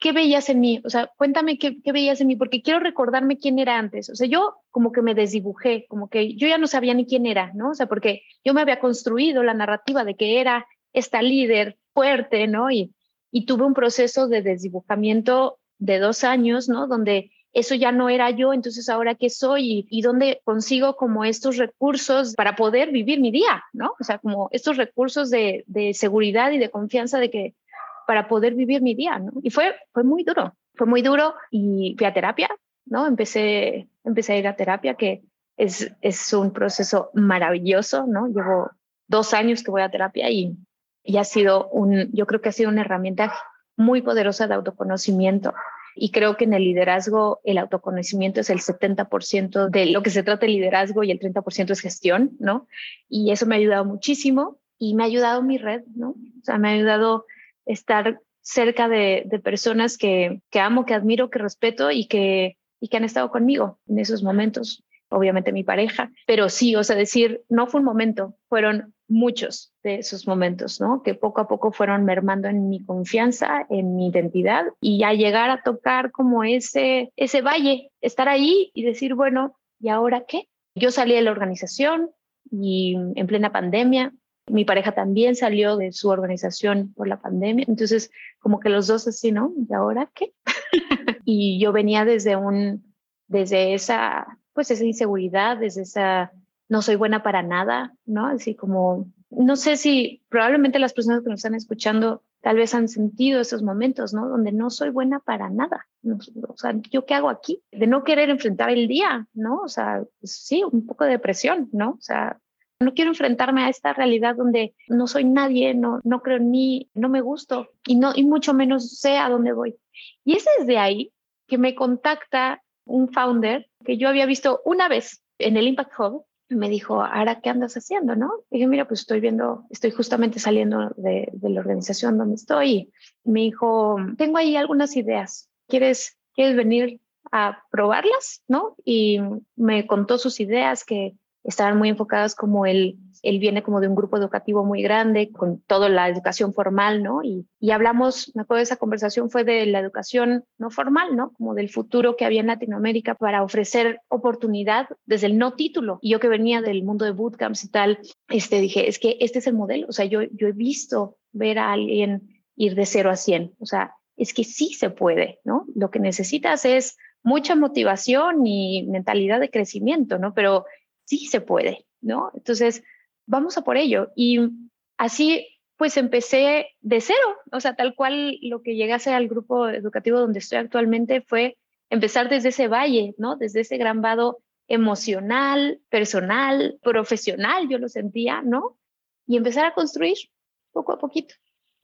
¿qué veías en mí? O sea, cuéntame qué, veías en mí, porque quiero recordarme quién era antes. O sea, yo como que me desdibujé, como que yo ya no sabía ni quién era, ¿no? O sea, porque yo me había construido la narrativa de que era esta líder fuerte, ¿no? Y, y tuve un proceso de desdibujamiento de dos años, ¿no? Donde eso ya no era yo, entonces ahora qué soy y, y, dónde consigo como estos recursos para poder vivir mi día, ¿no? O sea, como estos recursos de, de seguridad y de confianza de que para poder vivir mi día, ¿no? Y fue, fue muy duro, fue muy duro y fui a terapia, ¿no? Empecé, empecé a ir a terapia, que es, es un proceso maravilloso, ¿no? Llevo dos años que voy a terapia y, y ha sido un, yo creo que ha sido una herramienta muy poderosa de autoconocimiento. Y creo que en el liderazgo el autoconocimiento es el 70% de lo que se trata de liderazgo y el 30% es gestión, ¿no? Y eso me ha ayudado muchísimo y me ha ayudado mi red, ¿no? O sea, me ha ayudado estar cerca de, personas que, amo, que admiro, que respeto y que, y que han estado conmigo en esos momentos. Obviamente mi pareja, pero sí, o sea, decir, no fue un momento, fueron muchos de esos momentos, ¿no? Que poco a poco fueron mermando en mi confianza, en mi identidad y ya llegar a tocar como ese, ese valle, estar ahí y decir, bueno, ¿y ahora qué? Yo salí de la organización y en plena pandemia mi pareja también salió de su organización por la pandemia, entonces como que los dos así, ¿no? ¿Y ahora qué? y yo venía desde un, desde esa, pues esa inseguridad, desde esa, no soy buena para nada, ¿no? Así como, no sé si probablemente las personas que nos están escuchando tal vez han sentido esos momentos, ¿no? Donde no soy buena para nada. o sea, ¿yo qué hago aquí? De no querer enfrentar el día, ¿no? O sea, sí, un poco de depresión, ¿no? O sea, no quiero enfrentarme a esta realidad donde no soy nadie, no, no creo mí, no me gusto y, no, y mucho menos sé a dónde voy. Y es desde ahí que me contacta un founder que yo había visto una vez en el Impact Hub. Me dijo, ahora, ¿qué andas haciendo? ¿No? Y dije, mira, pues estoy viendo, estoy justamente saliendo de, de la organización donde estoy. Y me dijo, tengo ahí algunas ideas. ¿Quieres, ¿Quieres venir a probarlas? ¿No? Y me contó sus ideas que estaban muy enfocadas como él, él viene como de un grupo educativo muy grande, con toda la educación formal, ¿no? Y, y hablamos, me acuerdo de esa conversación fue de la educación no formal, ¿no? Como del futuro que había en Latinoamérica para ofrecer oportunidad desde el no título. Y yo que venía del mundo de bootcamps y tal, este, dije, es que este es el modelo, o sea, yo, yo he visto ver a alguien ir de cero a cien, o sea, es que sí se puede, ¿no? Lo que necesitas es mucha motivación y mentalidad de crecimiento, ¿no? Pero sí se puede, ¿no? Entonces, vamos a por ello. Y así, pues empecé de cero, o sea, tal cual lo que llegase al grupo educativo donde estoy actualmente fue empezar desde ese valle, ¿no? Desde ese gran vado emocional, personal, profesional, yo lo sentía, ¿no? Y empezar a construir poco a poquito,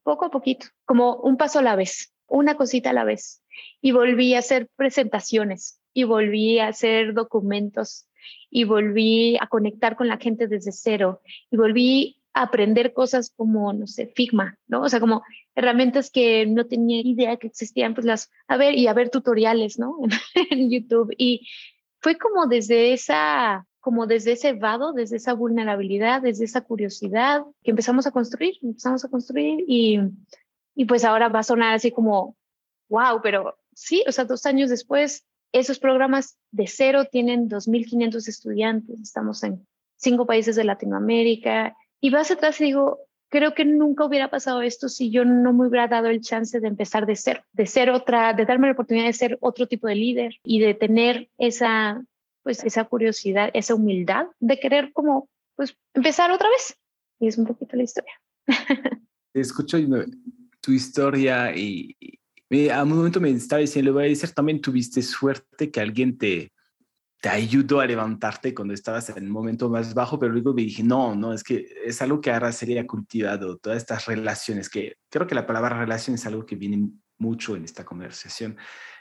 poco a poquito, como un paso a la vez, una cosita a la vez. Y volví a hacer presentaciones y volví a hacer documentos y volví a conectar con la gente desde cero y volví a aprender cosas como, no sé, Figma, ¿no? O sea, como herramientas que no tenía idea que existían, pues las, a ver, y a ver tutoriales, ¿no? en YouTube. Y fue como desde esa, como desde ese vado, desde esa vulnerabilidad, desde esa curiosidad que empezamos a construir, empezamos a construir y, y pues ahora va a sonar así como, wow, pero sí, o sea, dos años después, esos programas de cero tienen 2.500 estudiantes, estamos en cinco países de Latinoamérica y vas atrás y digo, creo que nunca hubiera pasado esto si yo no me hubiera dado el chance de empezar de cero, de ser otra, de darme la oportunidad de ser otro tipo de líder y de tener esa, pues, esa curiosidad, esa humildad de querer como, pues, empezar otra vez. Y es un poquito la historia. Escucho tu historia y, a un momento me estaba diciendo, le voy a decir, también tuviste suerte que alguien te, te ayudó a levantarte cuando estabas en el momento más bajo, pero luego me dije, no, no, es que es algo que ahora sería cultivado, todas estas relaciones, que creo que la palabra relación es algo que viene mucho en esta conversación.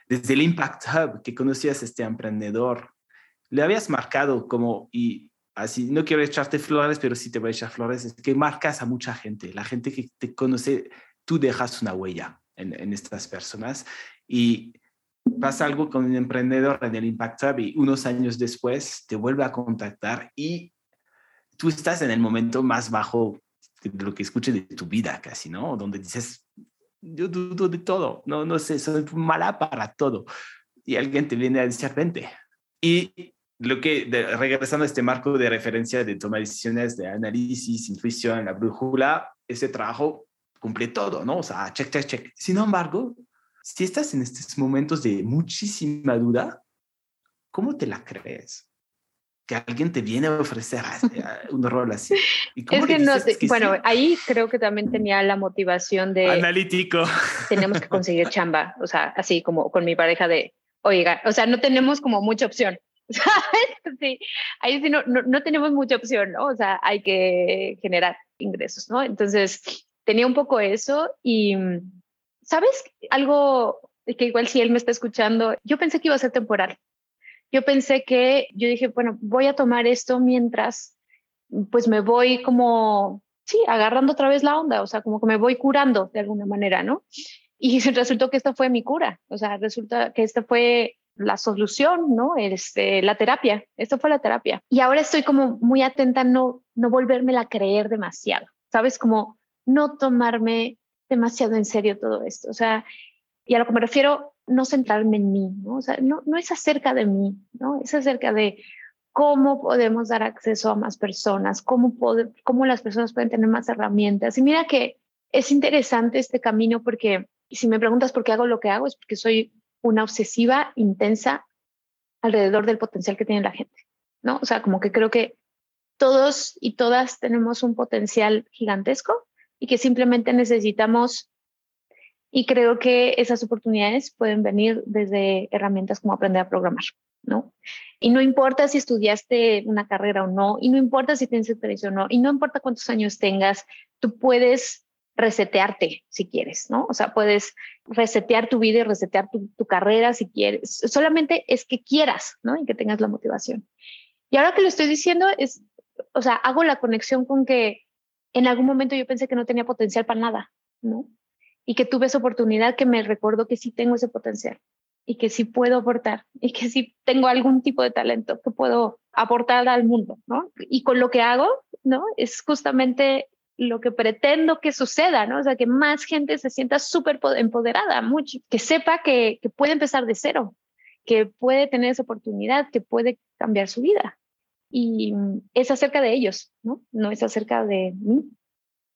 Desde el Impact Hub, que conocías a este emprendedor, le habías marcado como, y así, no quiero echarte flores, pero sí te voy a echar flores, es que marcas a mucha gente, la gente que te conoce, tú dejas una huella en, estas personas y pasa algo con un emprendedor en el Impact Hub y unos años después te vuelve a contactar y tú estás en el momento más bajo de lo que escuche de tu vida casi, ¿no? Donde dices, yo dudo de todo, no, no sé, soy mala para todo. Y alguien te viene a decir, vente. Y lo que, regresando a este marco de referencia de toma de decisiones, de análisis, intuición, la brújula, ese trabajo cumple todo, ¿no? O sea, check, check, check. Sin embargo, si estás en estos momentos de muchísima duda, ¿cómo te la crees? Que alguien te viene a ofrecer un rol así. es que no bueno, ahí creo que también tenía la motivación de... Analítico. Tenemos que conseguir chamba, o sea, así como con mi pareja de, oiga, o sea, no tenemos como mucha opción. sí, ahí sí no, no, no, tenemos mucha opción, ¿no? O sea, hay que generar ingresos, ¿no? Entonces, tenía un poco eso y ¿Sabes algo que igual si él me está escuchando? Yo pensé que iba a ser temporal. Yo pensé que, yo dije, bueno, voy a tomar esto mientras, pues me voy como, sí, agarrando otra vez la onda, o sea, como que me voy curando de alguna manera, ¿no? Y resultó que esta fue mi cura, o sea, resulta que esta fue la solución, ¿no? Este, la terapia, esto fue la terapia. Y ahora estoy como muy atenta a no, no volverme a creer demasiado, ¿sabes? Como no tomarme demasiado en serio todo esto. O sea, y a lo que me refiero, no centrarme en mí, ¿no? O sea, no, no es acerca de mí, ¿no? Es acerca de cómo podemos dar acceso a más personas, cómo, cómo las personas pueden tener más herramientas. Y mira que es interesante este camino porque si me preguntas por qué hago lo que hago, es porque soy una obsesiva intensa alrededor del potencial que tiene la gente, ¿no? O sea, como que creo que todos y todas tenemos un potencial gigantesco y que simplemente necesitamos, y creo que esas oportunidades pueden venir desde herramientas como aprender a programar, ¿no? Y no importa si estudiaste una carrera o no, y no importa si tienes experiencia o no, y no importa cuántos años tengas, tú puedes resetearte si quieres, ¿no? O sea, puedes resetear tu vida y resetear tu, carrera si quieres. Solamente es que quieras, ¿no? Y que tengas la motivación. Y ahora que lo estoy diciendo, es, o sea, hago la conexión con que en algún momento yo pensé que no tenía potencial para nada, ¿no? Y que tuve esa oportunidad que me recordó que sí tengo ese potencial y que sí puedo aportar y que sí tengo algún tipo de talento que puedo aportar al mundo, ¿no? Y con lo que hago, ¿no? Es justamente lo que pretendo que suceda, ¿no? O sea, que más gente se sienta súper empoderada, mucho, que sepa que, que puede empezar de cero, que puede tener esa oportunidad, que puede cambiar su vida y es acerca de ellos, ¿no? No es acerca de mí,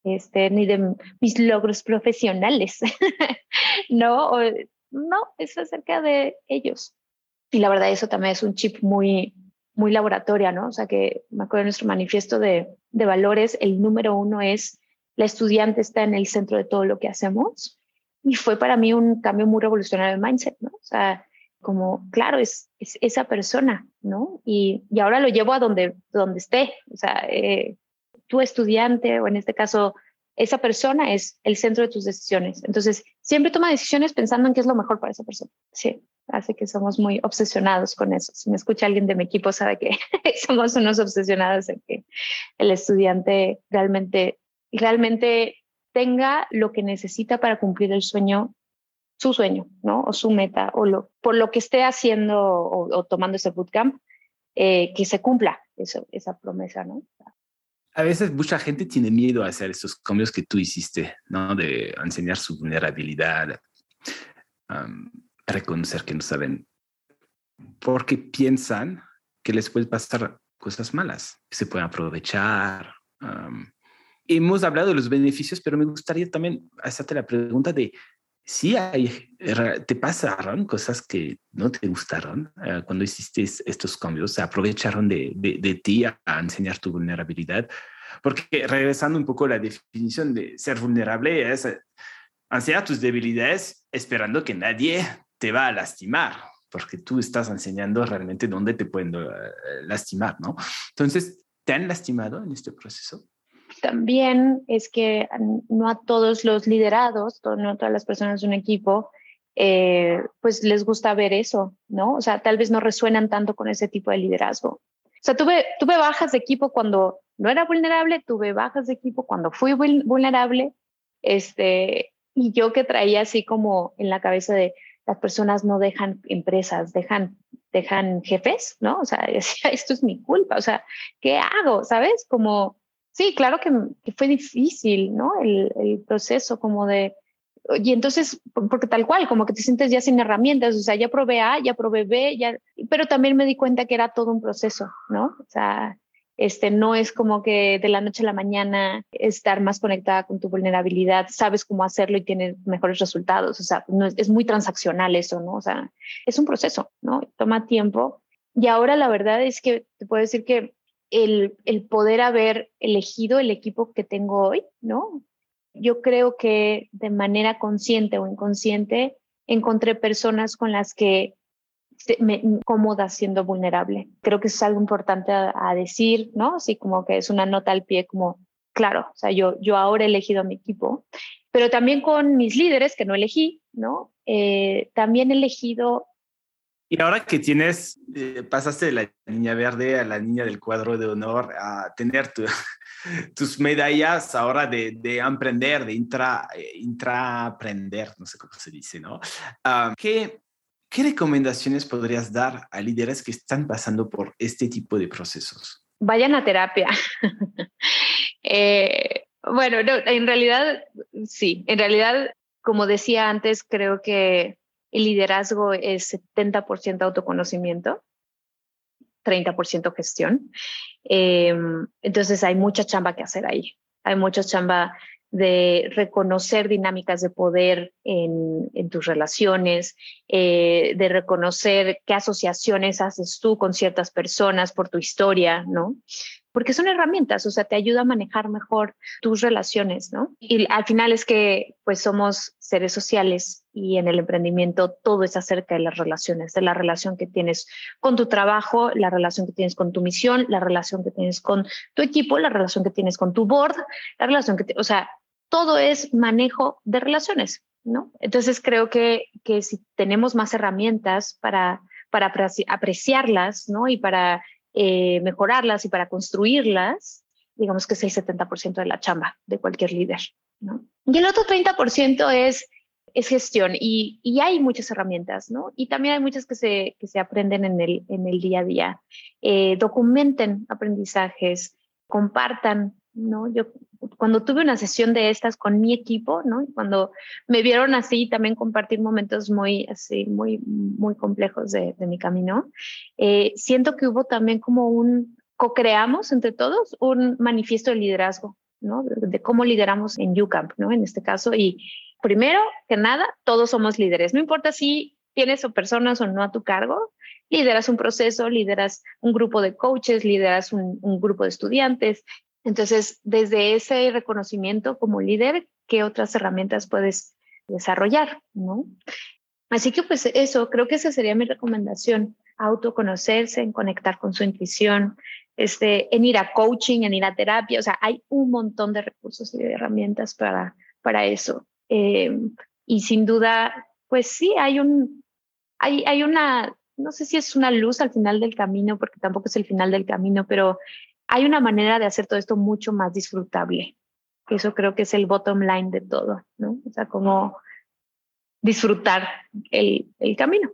este, ni de mis logros profesionales, no, no, es acerca de ellos. Y la verdad, eso también es un chip muy, muy laboratoria, ¿no? O sea, que me acuerdo de nuestro manifiesto de, de valores, el número uno es la estudiante está en el centro de todo lo que hacemos. Y fue para mí un cambio muy revolucionario de mindset, ¿no? O sea, como, claro, es, es esa persona, ¿no? Y, y, ahora lo llevo a donde, donde esté. O sea, eh, tu estudiante, o en este caso, esa persona es el centro de tus decisiones. Entonces, siempre toma decisiones pensando en qué es lo mejor para esa persona. Sí, hace que somos muy obsesionados con eso. Si me escucha alguien de mi equipo, sabe que somos unos obsesionados en que el estudiante realmente, realmente tenga lo que necesita para cumplir el sueño su sueño, ¿no? O su meta, o lo, por lo que esté haciendo o, tomando ese bootcamp, eh, que se cumpla esa promesa, ¿no? A veces mucha gente tiene miedo a hacer esos cambios que tú hiciste, ¿no? De enseñar su vulnerabilidad, reconocer que no saben, porque piensan que les puede pasar cosas malas, que se pueden aprovechar. hemos hablado de los beneficios, pero me gustaría también hacerte la pregunta de sí hay, te pasaron cosas que no te gustaron eh, cuando hiciste estos cambios, se aprovecharon de, de, ti a, enseñar tu vulnerabilidad, porque regresando un poco a la definición de ser vulnerable es eh, enseñar tus debilidades esperando que nadie te va a lastimar, porque tú estás enseñando realmente dónde te pueden eh, lastimar, ¿no? Entonces, ¿te han lastimado en este proceso? También es que no a todos los liderados, no a todas las personas de un equipo, eh, pues les gusta ver eso, ¿no? O sea, tal vez no resuenan tanto con ese tipo de liderazgo. O sea, tuve, tuve bajas de equipo cuando no era vulnerable, tuve bajas de equipo cuando fui vulnerable, este, y yo que traía así como en la cabeza de las personas no dejan empresas, dejan, dejan jefes, ¿no? O sea, decía, esto es mi culpa, o sea, ¿qué hago? ¿Sabes? Como Sí, claro que, fue difícil, ¿no? El, el, proceso como de... Y entonces, porque tal cual, como que te sientes ya sin herramientas, o sea, ya probé A, ya probé B, ya... Pero también me di cuenta que era todo un proceso, ¿no? O sea, este, no es como que de la noche a la mañana estar más conectada con tu vulnerabilidad, sabes cómo hacerlo y tienes mejores resultados. O sea, no es, es, muy transaccional eso, ¿no? O sea, es un proceso, ¿no? Toma tiempo. Y ahora la verdad es que te puedo decir que el, el, poder haber elegido el equipo que tengo hoy, ¿no? Yo creo que de manera consciente o inconsciente encontré personas con las que me cómoda siendo vulnerable. Creo que es algo importante a, decir, ¿no? Así como que es una nota al pie, como, claro, o sea, yo, yo ahora he elegido a mi equipo, pero también con mis líderes que no elegí, ¿no? Eh, también he elegido y ahora que tienes, eh, pasaste de la niña verde a la niña del cuadro de honor a tener tus medallas ahora de, de emprender, de intra, eh, intraprender, no sé cómo se dice, ¿no? Ah, ¿qué, ¿Qué recomendaciones podrías dar a líderes que están pasando por este tipo de procesos? Vayan a terapia. eh, bueno, en realidad, sí, en realidad, como decía antes, creo que el liderazgo es 70% autoconocimiento, 30% gestión. Em, entonces hay mucha chamba que hacer ahí. Hay mucha chamba de reconocer dinámicas de poder en, tus relaciones, eh, de reconocer qué asociaciones haces tú con ciertas personas por tu historia, ¿no? Porque son herramientas, o sea, te ayuda a manejar mejor tus relaciones, ¿no? Y al final es que pues somos seres sociales y en el emprendimiento todo es acerca de las relaciones, de la relación que tienes con tu trabajo, la relación que tienes con tu misión, la relación que tienes con tu equipo, la relación que tienes con tu board, la relación que, o sea, todo es manejo de relaciones, ¿no? Entonces creo que, que si tenemos más herramientas para, para apreciarlas, ¿no? Y para eh, mejorarlas y para construirlas, digamos que es el 70% de la chamba de cualquier líder. Y el otro 30% es, es gestión y, y, hay muchas herramientas, ¿no? Y también hay muchas que se, que se aprenden en el, en el día a día. Eh, documenten aprendizajes, compartan, ¿no? Yo cuando tuve una sesión de estas con mi equipo, ¿no? Cuando me vieron así, también compartir momentos muy, así, muy, muy complejos de, mi camino, eh, siento que hubo también como un, co-creamos entre todos un manifiesto de liderazgo, ¿no? De, cómo lideramos en UCamp, ¿no? En este caso, y primero que nada, todos somos líderes, no importa si tienes o personas o no a tu cargo, lideras un proceso, lideras un grupo de coaches, lideras un, grupo de estudiantes, entonces, desde ese reconocimiento como líder, ¿qué otras herramientas puedes desarrollar? ¿no? Así que pues eso, creo que esa sería mi recomendación, autoconocerse, en conectar con su intuición, este, en ir a coaching, en ir a terapia, o sea, hay un montón de recursos y de herramientas para, para eso. Em, y sin duda, pues sí, hay un, hay, hay una, no sé si es una luz al final del camino, porque tampoco es el final del camino, pero hay una manera de hacer todo esto mucho más disfrutable. Eso creo que es el bottom line de todo, ¿no? O sea, como disfrutar el, el camino.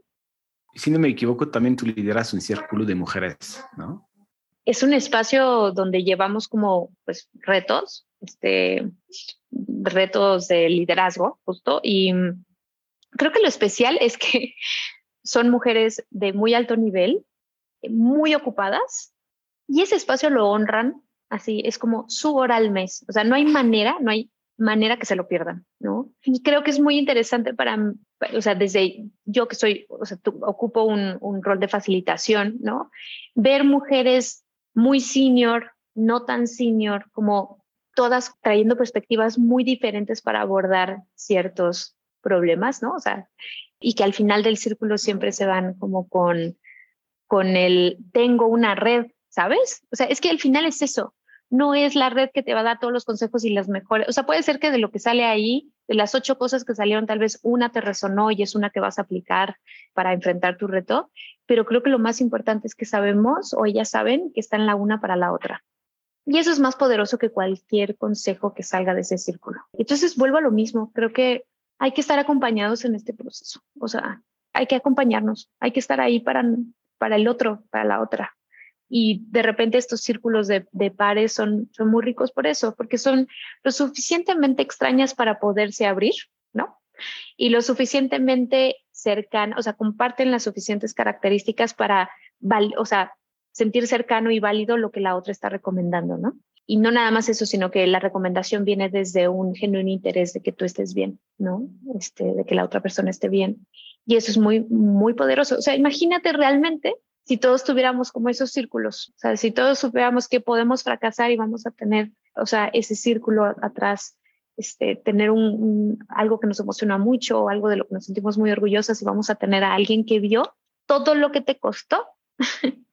Si no me equivoco, también tú lideras un círculo de mujeres, ¿no? Es un espacio donde llevamos como pues retos, este, retos de liderazgo, justo, y creo que lo especial es que son mujeres de muy alto nivel, muy ocupadas, y ese espacio lo honran así, es como su hora al mes, o sea, no hay manera, no hay manera que se lo pierdan, ¿no? Y creo que es muy interesante para, o sea, desde yo que soy, o sea, ocupo un, un rol de facilitación, ¿no? Ver mujeres muy senior, no tan senior, como todas trayendo perspectivas muy diferentes para abordar ciertos problemas, ¿no? O sea, y que al final del círculo siempre se van como con, con el tengo una red, ¿sabes? O sea, es que al final es eso, no es la red que te va a dar todos los consejos y las mejores. O sea, puede ser que de lo que sale ahí, de las ocho cosas que salieron, tal vez una te resonó y es una que vas a aplicar para enfrentar tu reto, pero creo que lo más importante es que sabemos o ellas saben que están la una para la otra. Y eso es más poderoso que cualquier consejo que salga de ese círculo. Entonces vuelvo a lo mismo, creo que hay que estar acompañados en este proceso. O sea, hay que acompañarnos, hay que estar ahí para, para el otro, para la otra y de repente estos círculos de, pares son, son muy ricos por eso, porque son lo suficientemente extrañas para poderse abrir, ¿no? Y lo suficientemente cercanas, o sea, comparten las suficientes características para, o sea, sentir cercano y válido lo que la otra está recomendando, ¿no? Y no nada más eso, sino que la recomendación viene desde un genuino interés de que tú estés bien, ¿no? Este, de que la otra persona esté bien. Y eso es muy, muy poderoso. O sea, imagínate realmente si todos tuviéramos como esos círculos, o sea, si todos supiéramos que podemos fracasar y vamos a tener, o sea, ese círculo atrás, este, tener un, algo que nos emociona mucho o algo de lo que nos sentimos muy orgullosas y vamos a tener a alguien que vio todo lo que te costó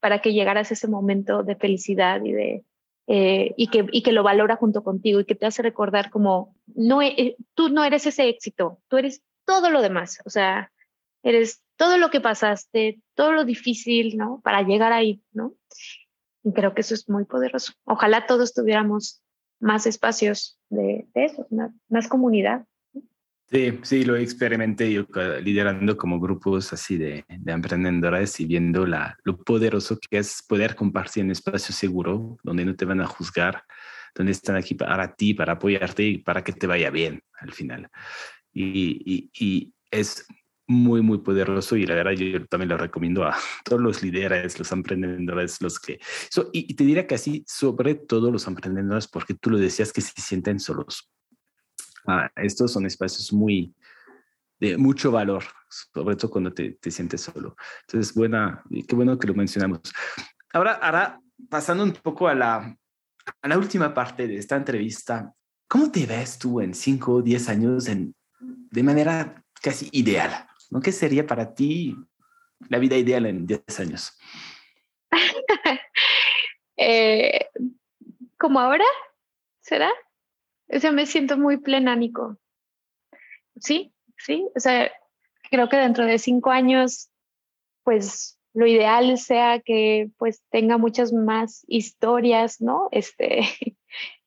para que llegaras a ese momento de felicidad y de eh, y que y que lo valora junto contigo y que te hace recordar como no eh, tú no eres ese éxito, tú eres todo lo demás, o sea, eres todo lo que pasaste, todo lo difícil, ¿no? Para llegar ahí, ¿no? Y creo que eso es muy poderoso. Ojalá todos tuviéramos más espacios de, eso, más, comunidad. Sí, sí, lo experimenté yo liderando como grupos así de, de emprendedores y viendo la, lo poderoso que es poder compartir un espacio seguro donde no te van a juzgar, donde están aquí para ti, para apoyarte y para que te vaya bien al final. Y, y, y es muy, muy poderoso y la verdad yo también lo recomiendo a todos los líderes, los emprendedores, los que... y, te diría que así, sobre todo los emprendedores, porque tú lo decías que se sienten solos. Ah, estos son espacios muy de mucho valor, sobre todo cuando te, te sientes solo. Entonces, buena, qué bueno que lo mencionamos. Ahora, ahora pasando un poco a la, a la última parte de esta entrevista, ¿cómo te ves tú en 5 o 10 años en, de manera casi ideal? ¿Qué sería para ti la vida ideal en 10 años? Eh, ¿Como ahora? ¿Será? O sea, me siento muy plena, Nico. Sí, sí. O sea, creo que dentro de cinco años, pues lo ideal sea que pues tenga muchas más historias, ¿no? Este,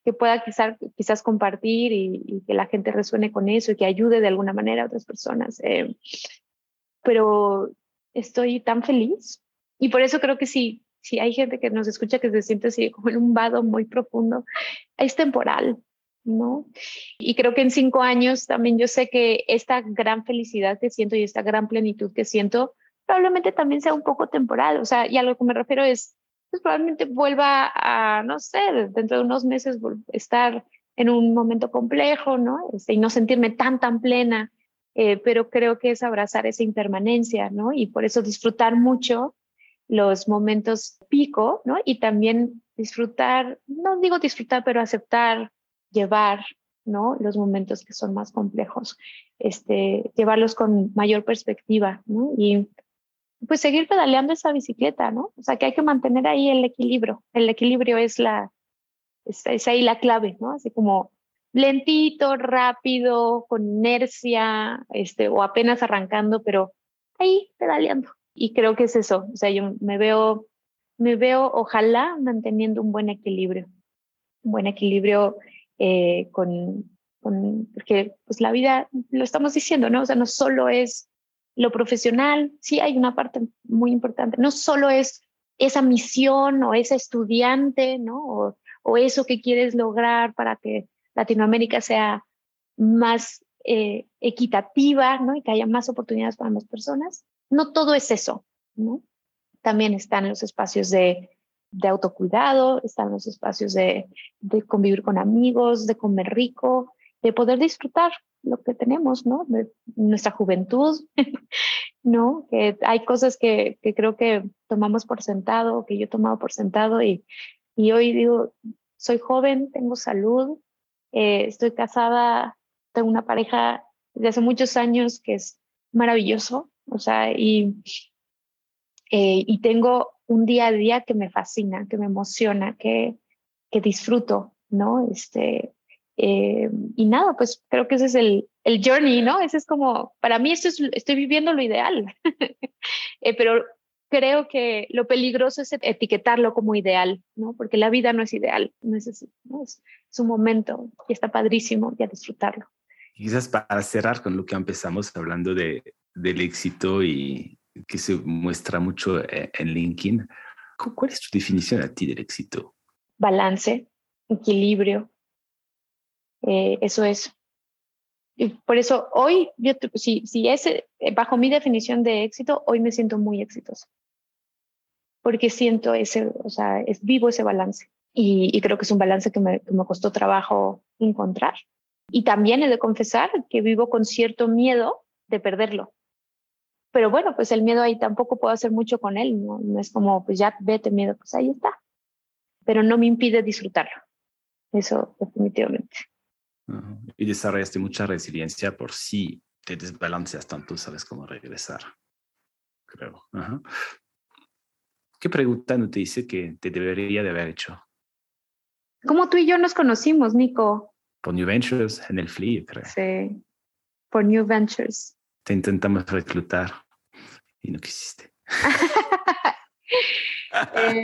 que pueda quizás, quizás compartir y, que la gente resuene con eso y que ayude de alguna manera a otras personas. Eh, pero estoy tan feliz y por eso creo que si, si hay gente que nos escucha que se siente así como en un vado muy profundo, es temporal, ¿no? Y creo que en cinco años también yo sé que esta gran felicidad que siento y esta gran plenitud que siento probablemente también sea un poco temporal, o sea, y a lo que me refiero es pues probablemente vuelva a, no sé, dentro de unos meses estar en un momento complejo, ¿no? Este, y no sentirme tan, tan plena, eh, pero creo que es abrazar esa impermanencia, ¿no? Y por eso disfrutar mucho los momentos pico, ¿no? Y también disfrutar, no digo disfrutar, pero aceptar, llevar, ¿no? Los momentos que son más complejos, este, llevarlos con mayor perspectiva, ¿no? Y pues seguir pedaleando esa bicicleta, ¿no? O sea, que hay que mantener ahí el equilibrio. El equilibrio es la, es, ahí la clave, ¿no? Así como lentito, rápido, con inercia, este, o apenas arrancando, pero ahí pedaleando. Y creo que es eso. O sea, yo me veo, me veo, ojalá, manteniendo un buen equilibrio. Un buen equilibrio eh, con, con, porque pues la vida, lo estamos diciendo, ¿no? O sea, no solo es lo profesional, sí hay una parte muy importante, no solo es esa misión o ese estudiante, ¿no? O, eso que quieres lograr para que Latinoamérica sea más eh, equitativa, ¿no? Y que haya más oportunidades para más personas. No todo es eso, ¿no? También están los espacios de, de autocuidado, están los espacios de, de convivir con amigos, de comer rico, de poder disfrutar lo que tenemos, ¿no? De nuestra juventud, ¿no? Que hay cosas que, que, creo que tomamos por sentado, que yo he tomado por sentado y, y hoy digo, soy joven, tengo salud, eh, estoy casada, tengo una pareja de hace muchos años que es maravilloso, o sea, y, eh, y tengo un día a día que me fascina, que me emociona, que, que disfruto, ¿no? Este, eh, y nada, pues creo que ese es el, el journey, ¿no? Ese es como, para mí esto es, estoy viviendo lo ideal, eh, pero creo que lo peligroso es etiquetarlo como ideal, ¿no? Porque la vida no es ideal, no es así, ¿no? Es, es un momento y está padrísimo y a disfrutarlo. Quizás para cerrar con lo que empezamos hablando de, del éxito y que se muestra mucho eh, en LinkedIn, ¿cuál es tu definición a ti del éxito? Balance, equilibrio, eh, eso es. Y por eso hoy, yo, si, si es eh, bajo mi definición de éxito, hoy me siento muy exitoso. Porque siento ese, o sea, es vivo ese balance. Y, y creo que es un balance que me, que me costó trabajo encontrar. Y también he de confesar que vivo con cierto miedo de perderlo. Pero bueno, pues el miedo ahí tampoco puedo hacer mucho con él. No, no es como, pues ya vete miedo, pues ahí está. Pero no me impide disfrutarlo. Eso definitivamente. Y desarrollaste mucha resiliencia por si te desbalanceas tanto, sabes cómo regresar. Creo. ¿Qué pregunta no te dice que te debería de haber hecho? ¿Cómo tú y yo nos conocimos, Nico? Por New Ventures, en el FLI, creo. Sí, por New Ventures. Te intentamos reclutar y no quisiste. Eh,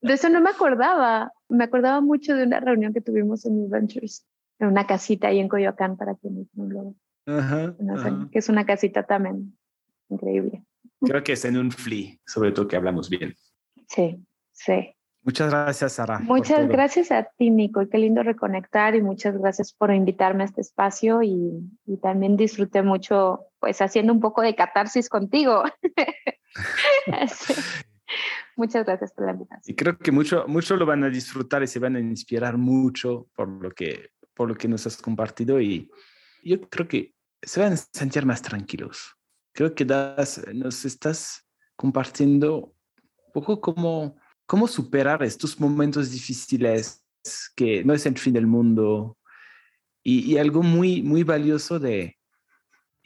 de eso no me acordaba. Me acordaba mucho de una reunión que tuvimos en New Ventures en una casita ahí en Coyoacán para quienes no lo conocen, que es una casita también increíble. Creo que es en un flea, sobre todo que hablamos bien. Sí, sí. Muchas gracias, Sara. Muchas gracias a ti, Nico. Qué lindo reconectar y muchas gracias por invitarme a este espacio y, y también disfruté mucho, pues, haciendo un poco de catarsis contigo. Muchas gracias por la invitación. Y creo que mucho, mucho lo van a disfrutar y se van a inspirar mucho por lo que por lo que nos has compartido y yo creo que se van a sentir más tranquilos. Creo que nos estás compartiendo un poco cómo, cómo superar estos momentos difíciles, que no es el fin del mundo, y, y algo muy, muy valioso de,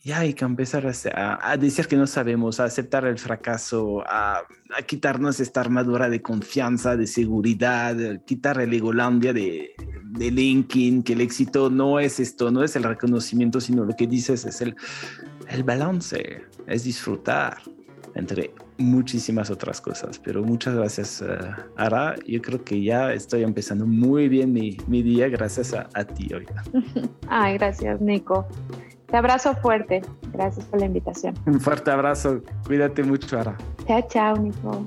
ya hay que empezar a, decir que no sabemos, a aceptar el fracaso, a, quitarnos esta armadura de confianza, de seguridad, quitar el egolandia de, de LinkedIn, que el éxito no es esto, no es el reconocimiento, sino lo que dices es el, el balance, es disfrutar entre muchísimas otras cosas. Pero muchas gracias, uh, Ara. Yo creo que ya estoy empezando muy bien mi, mi día gracias a, a ti hoy. Ay, gracias, Nico. Te abrazo fuerte. Gracias por la invitación. Un fuerte abrazo. Cuídate mucho, Ara. Chao, chao, Nico.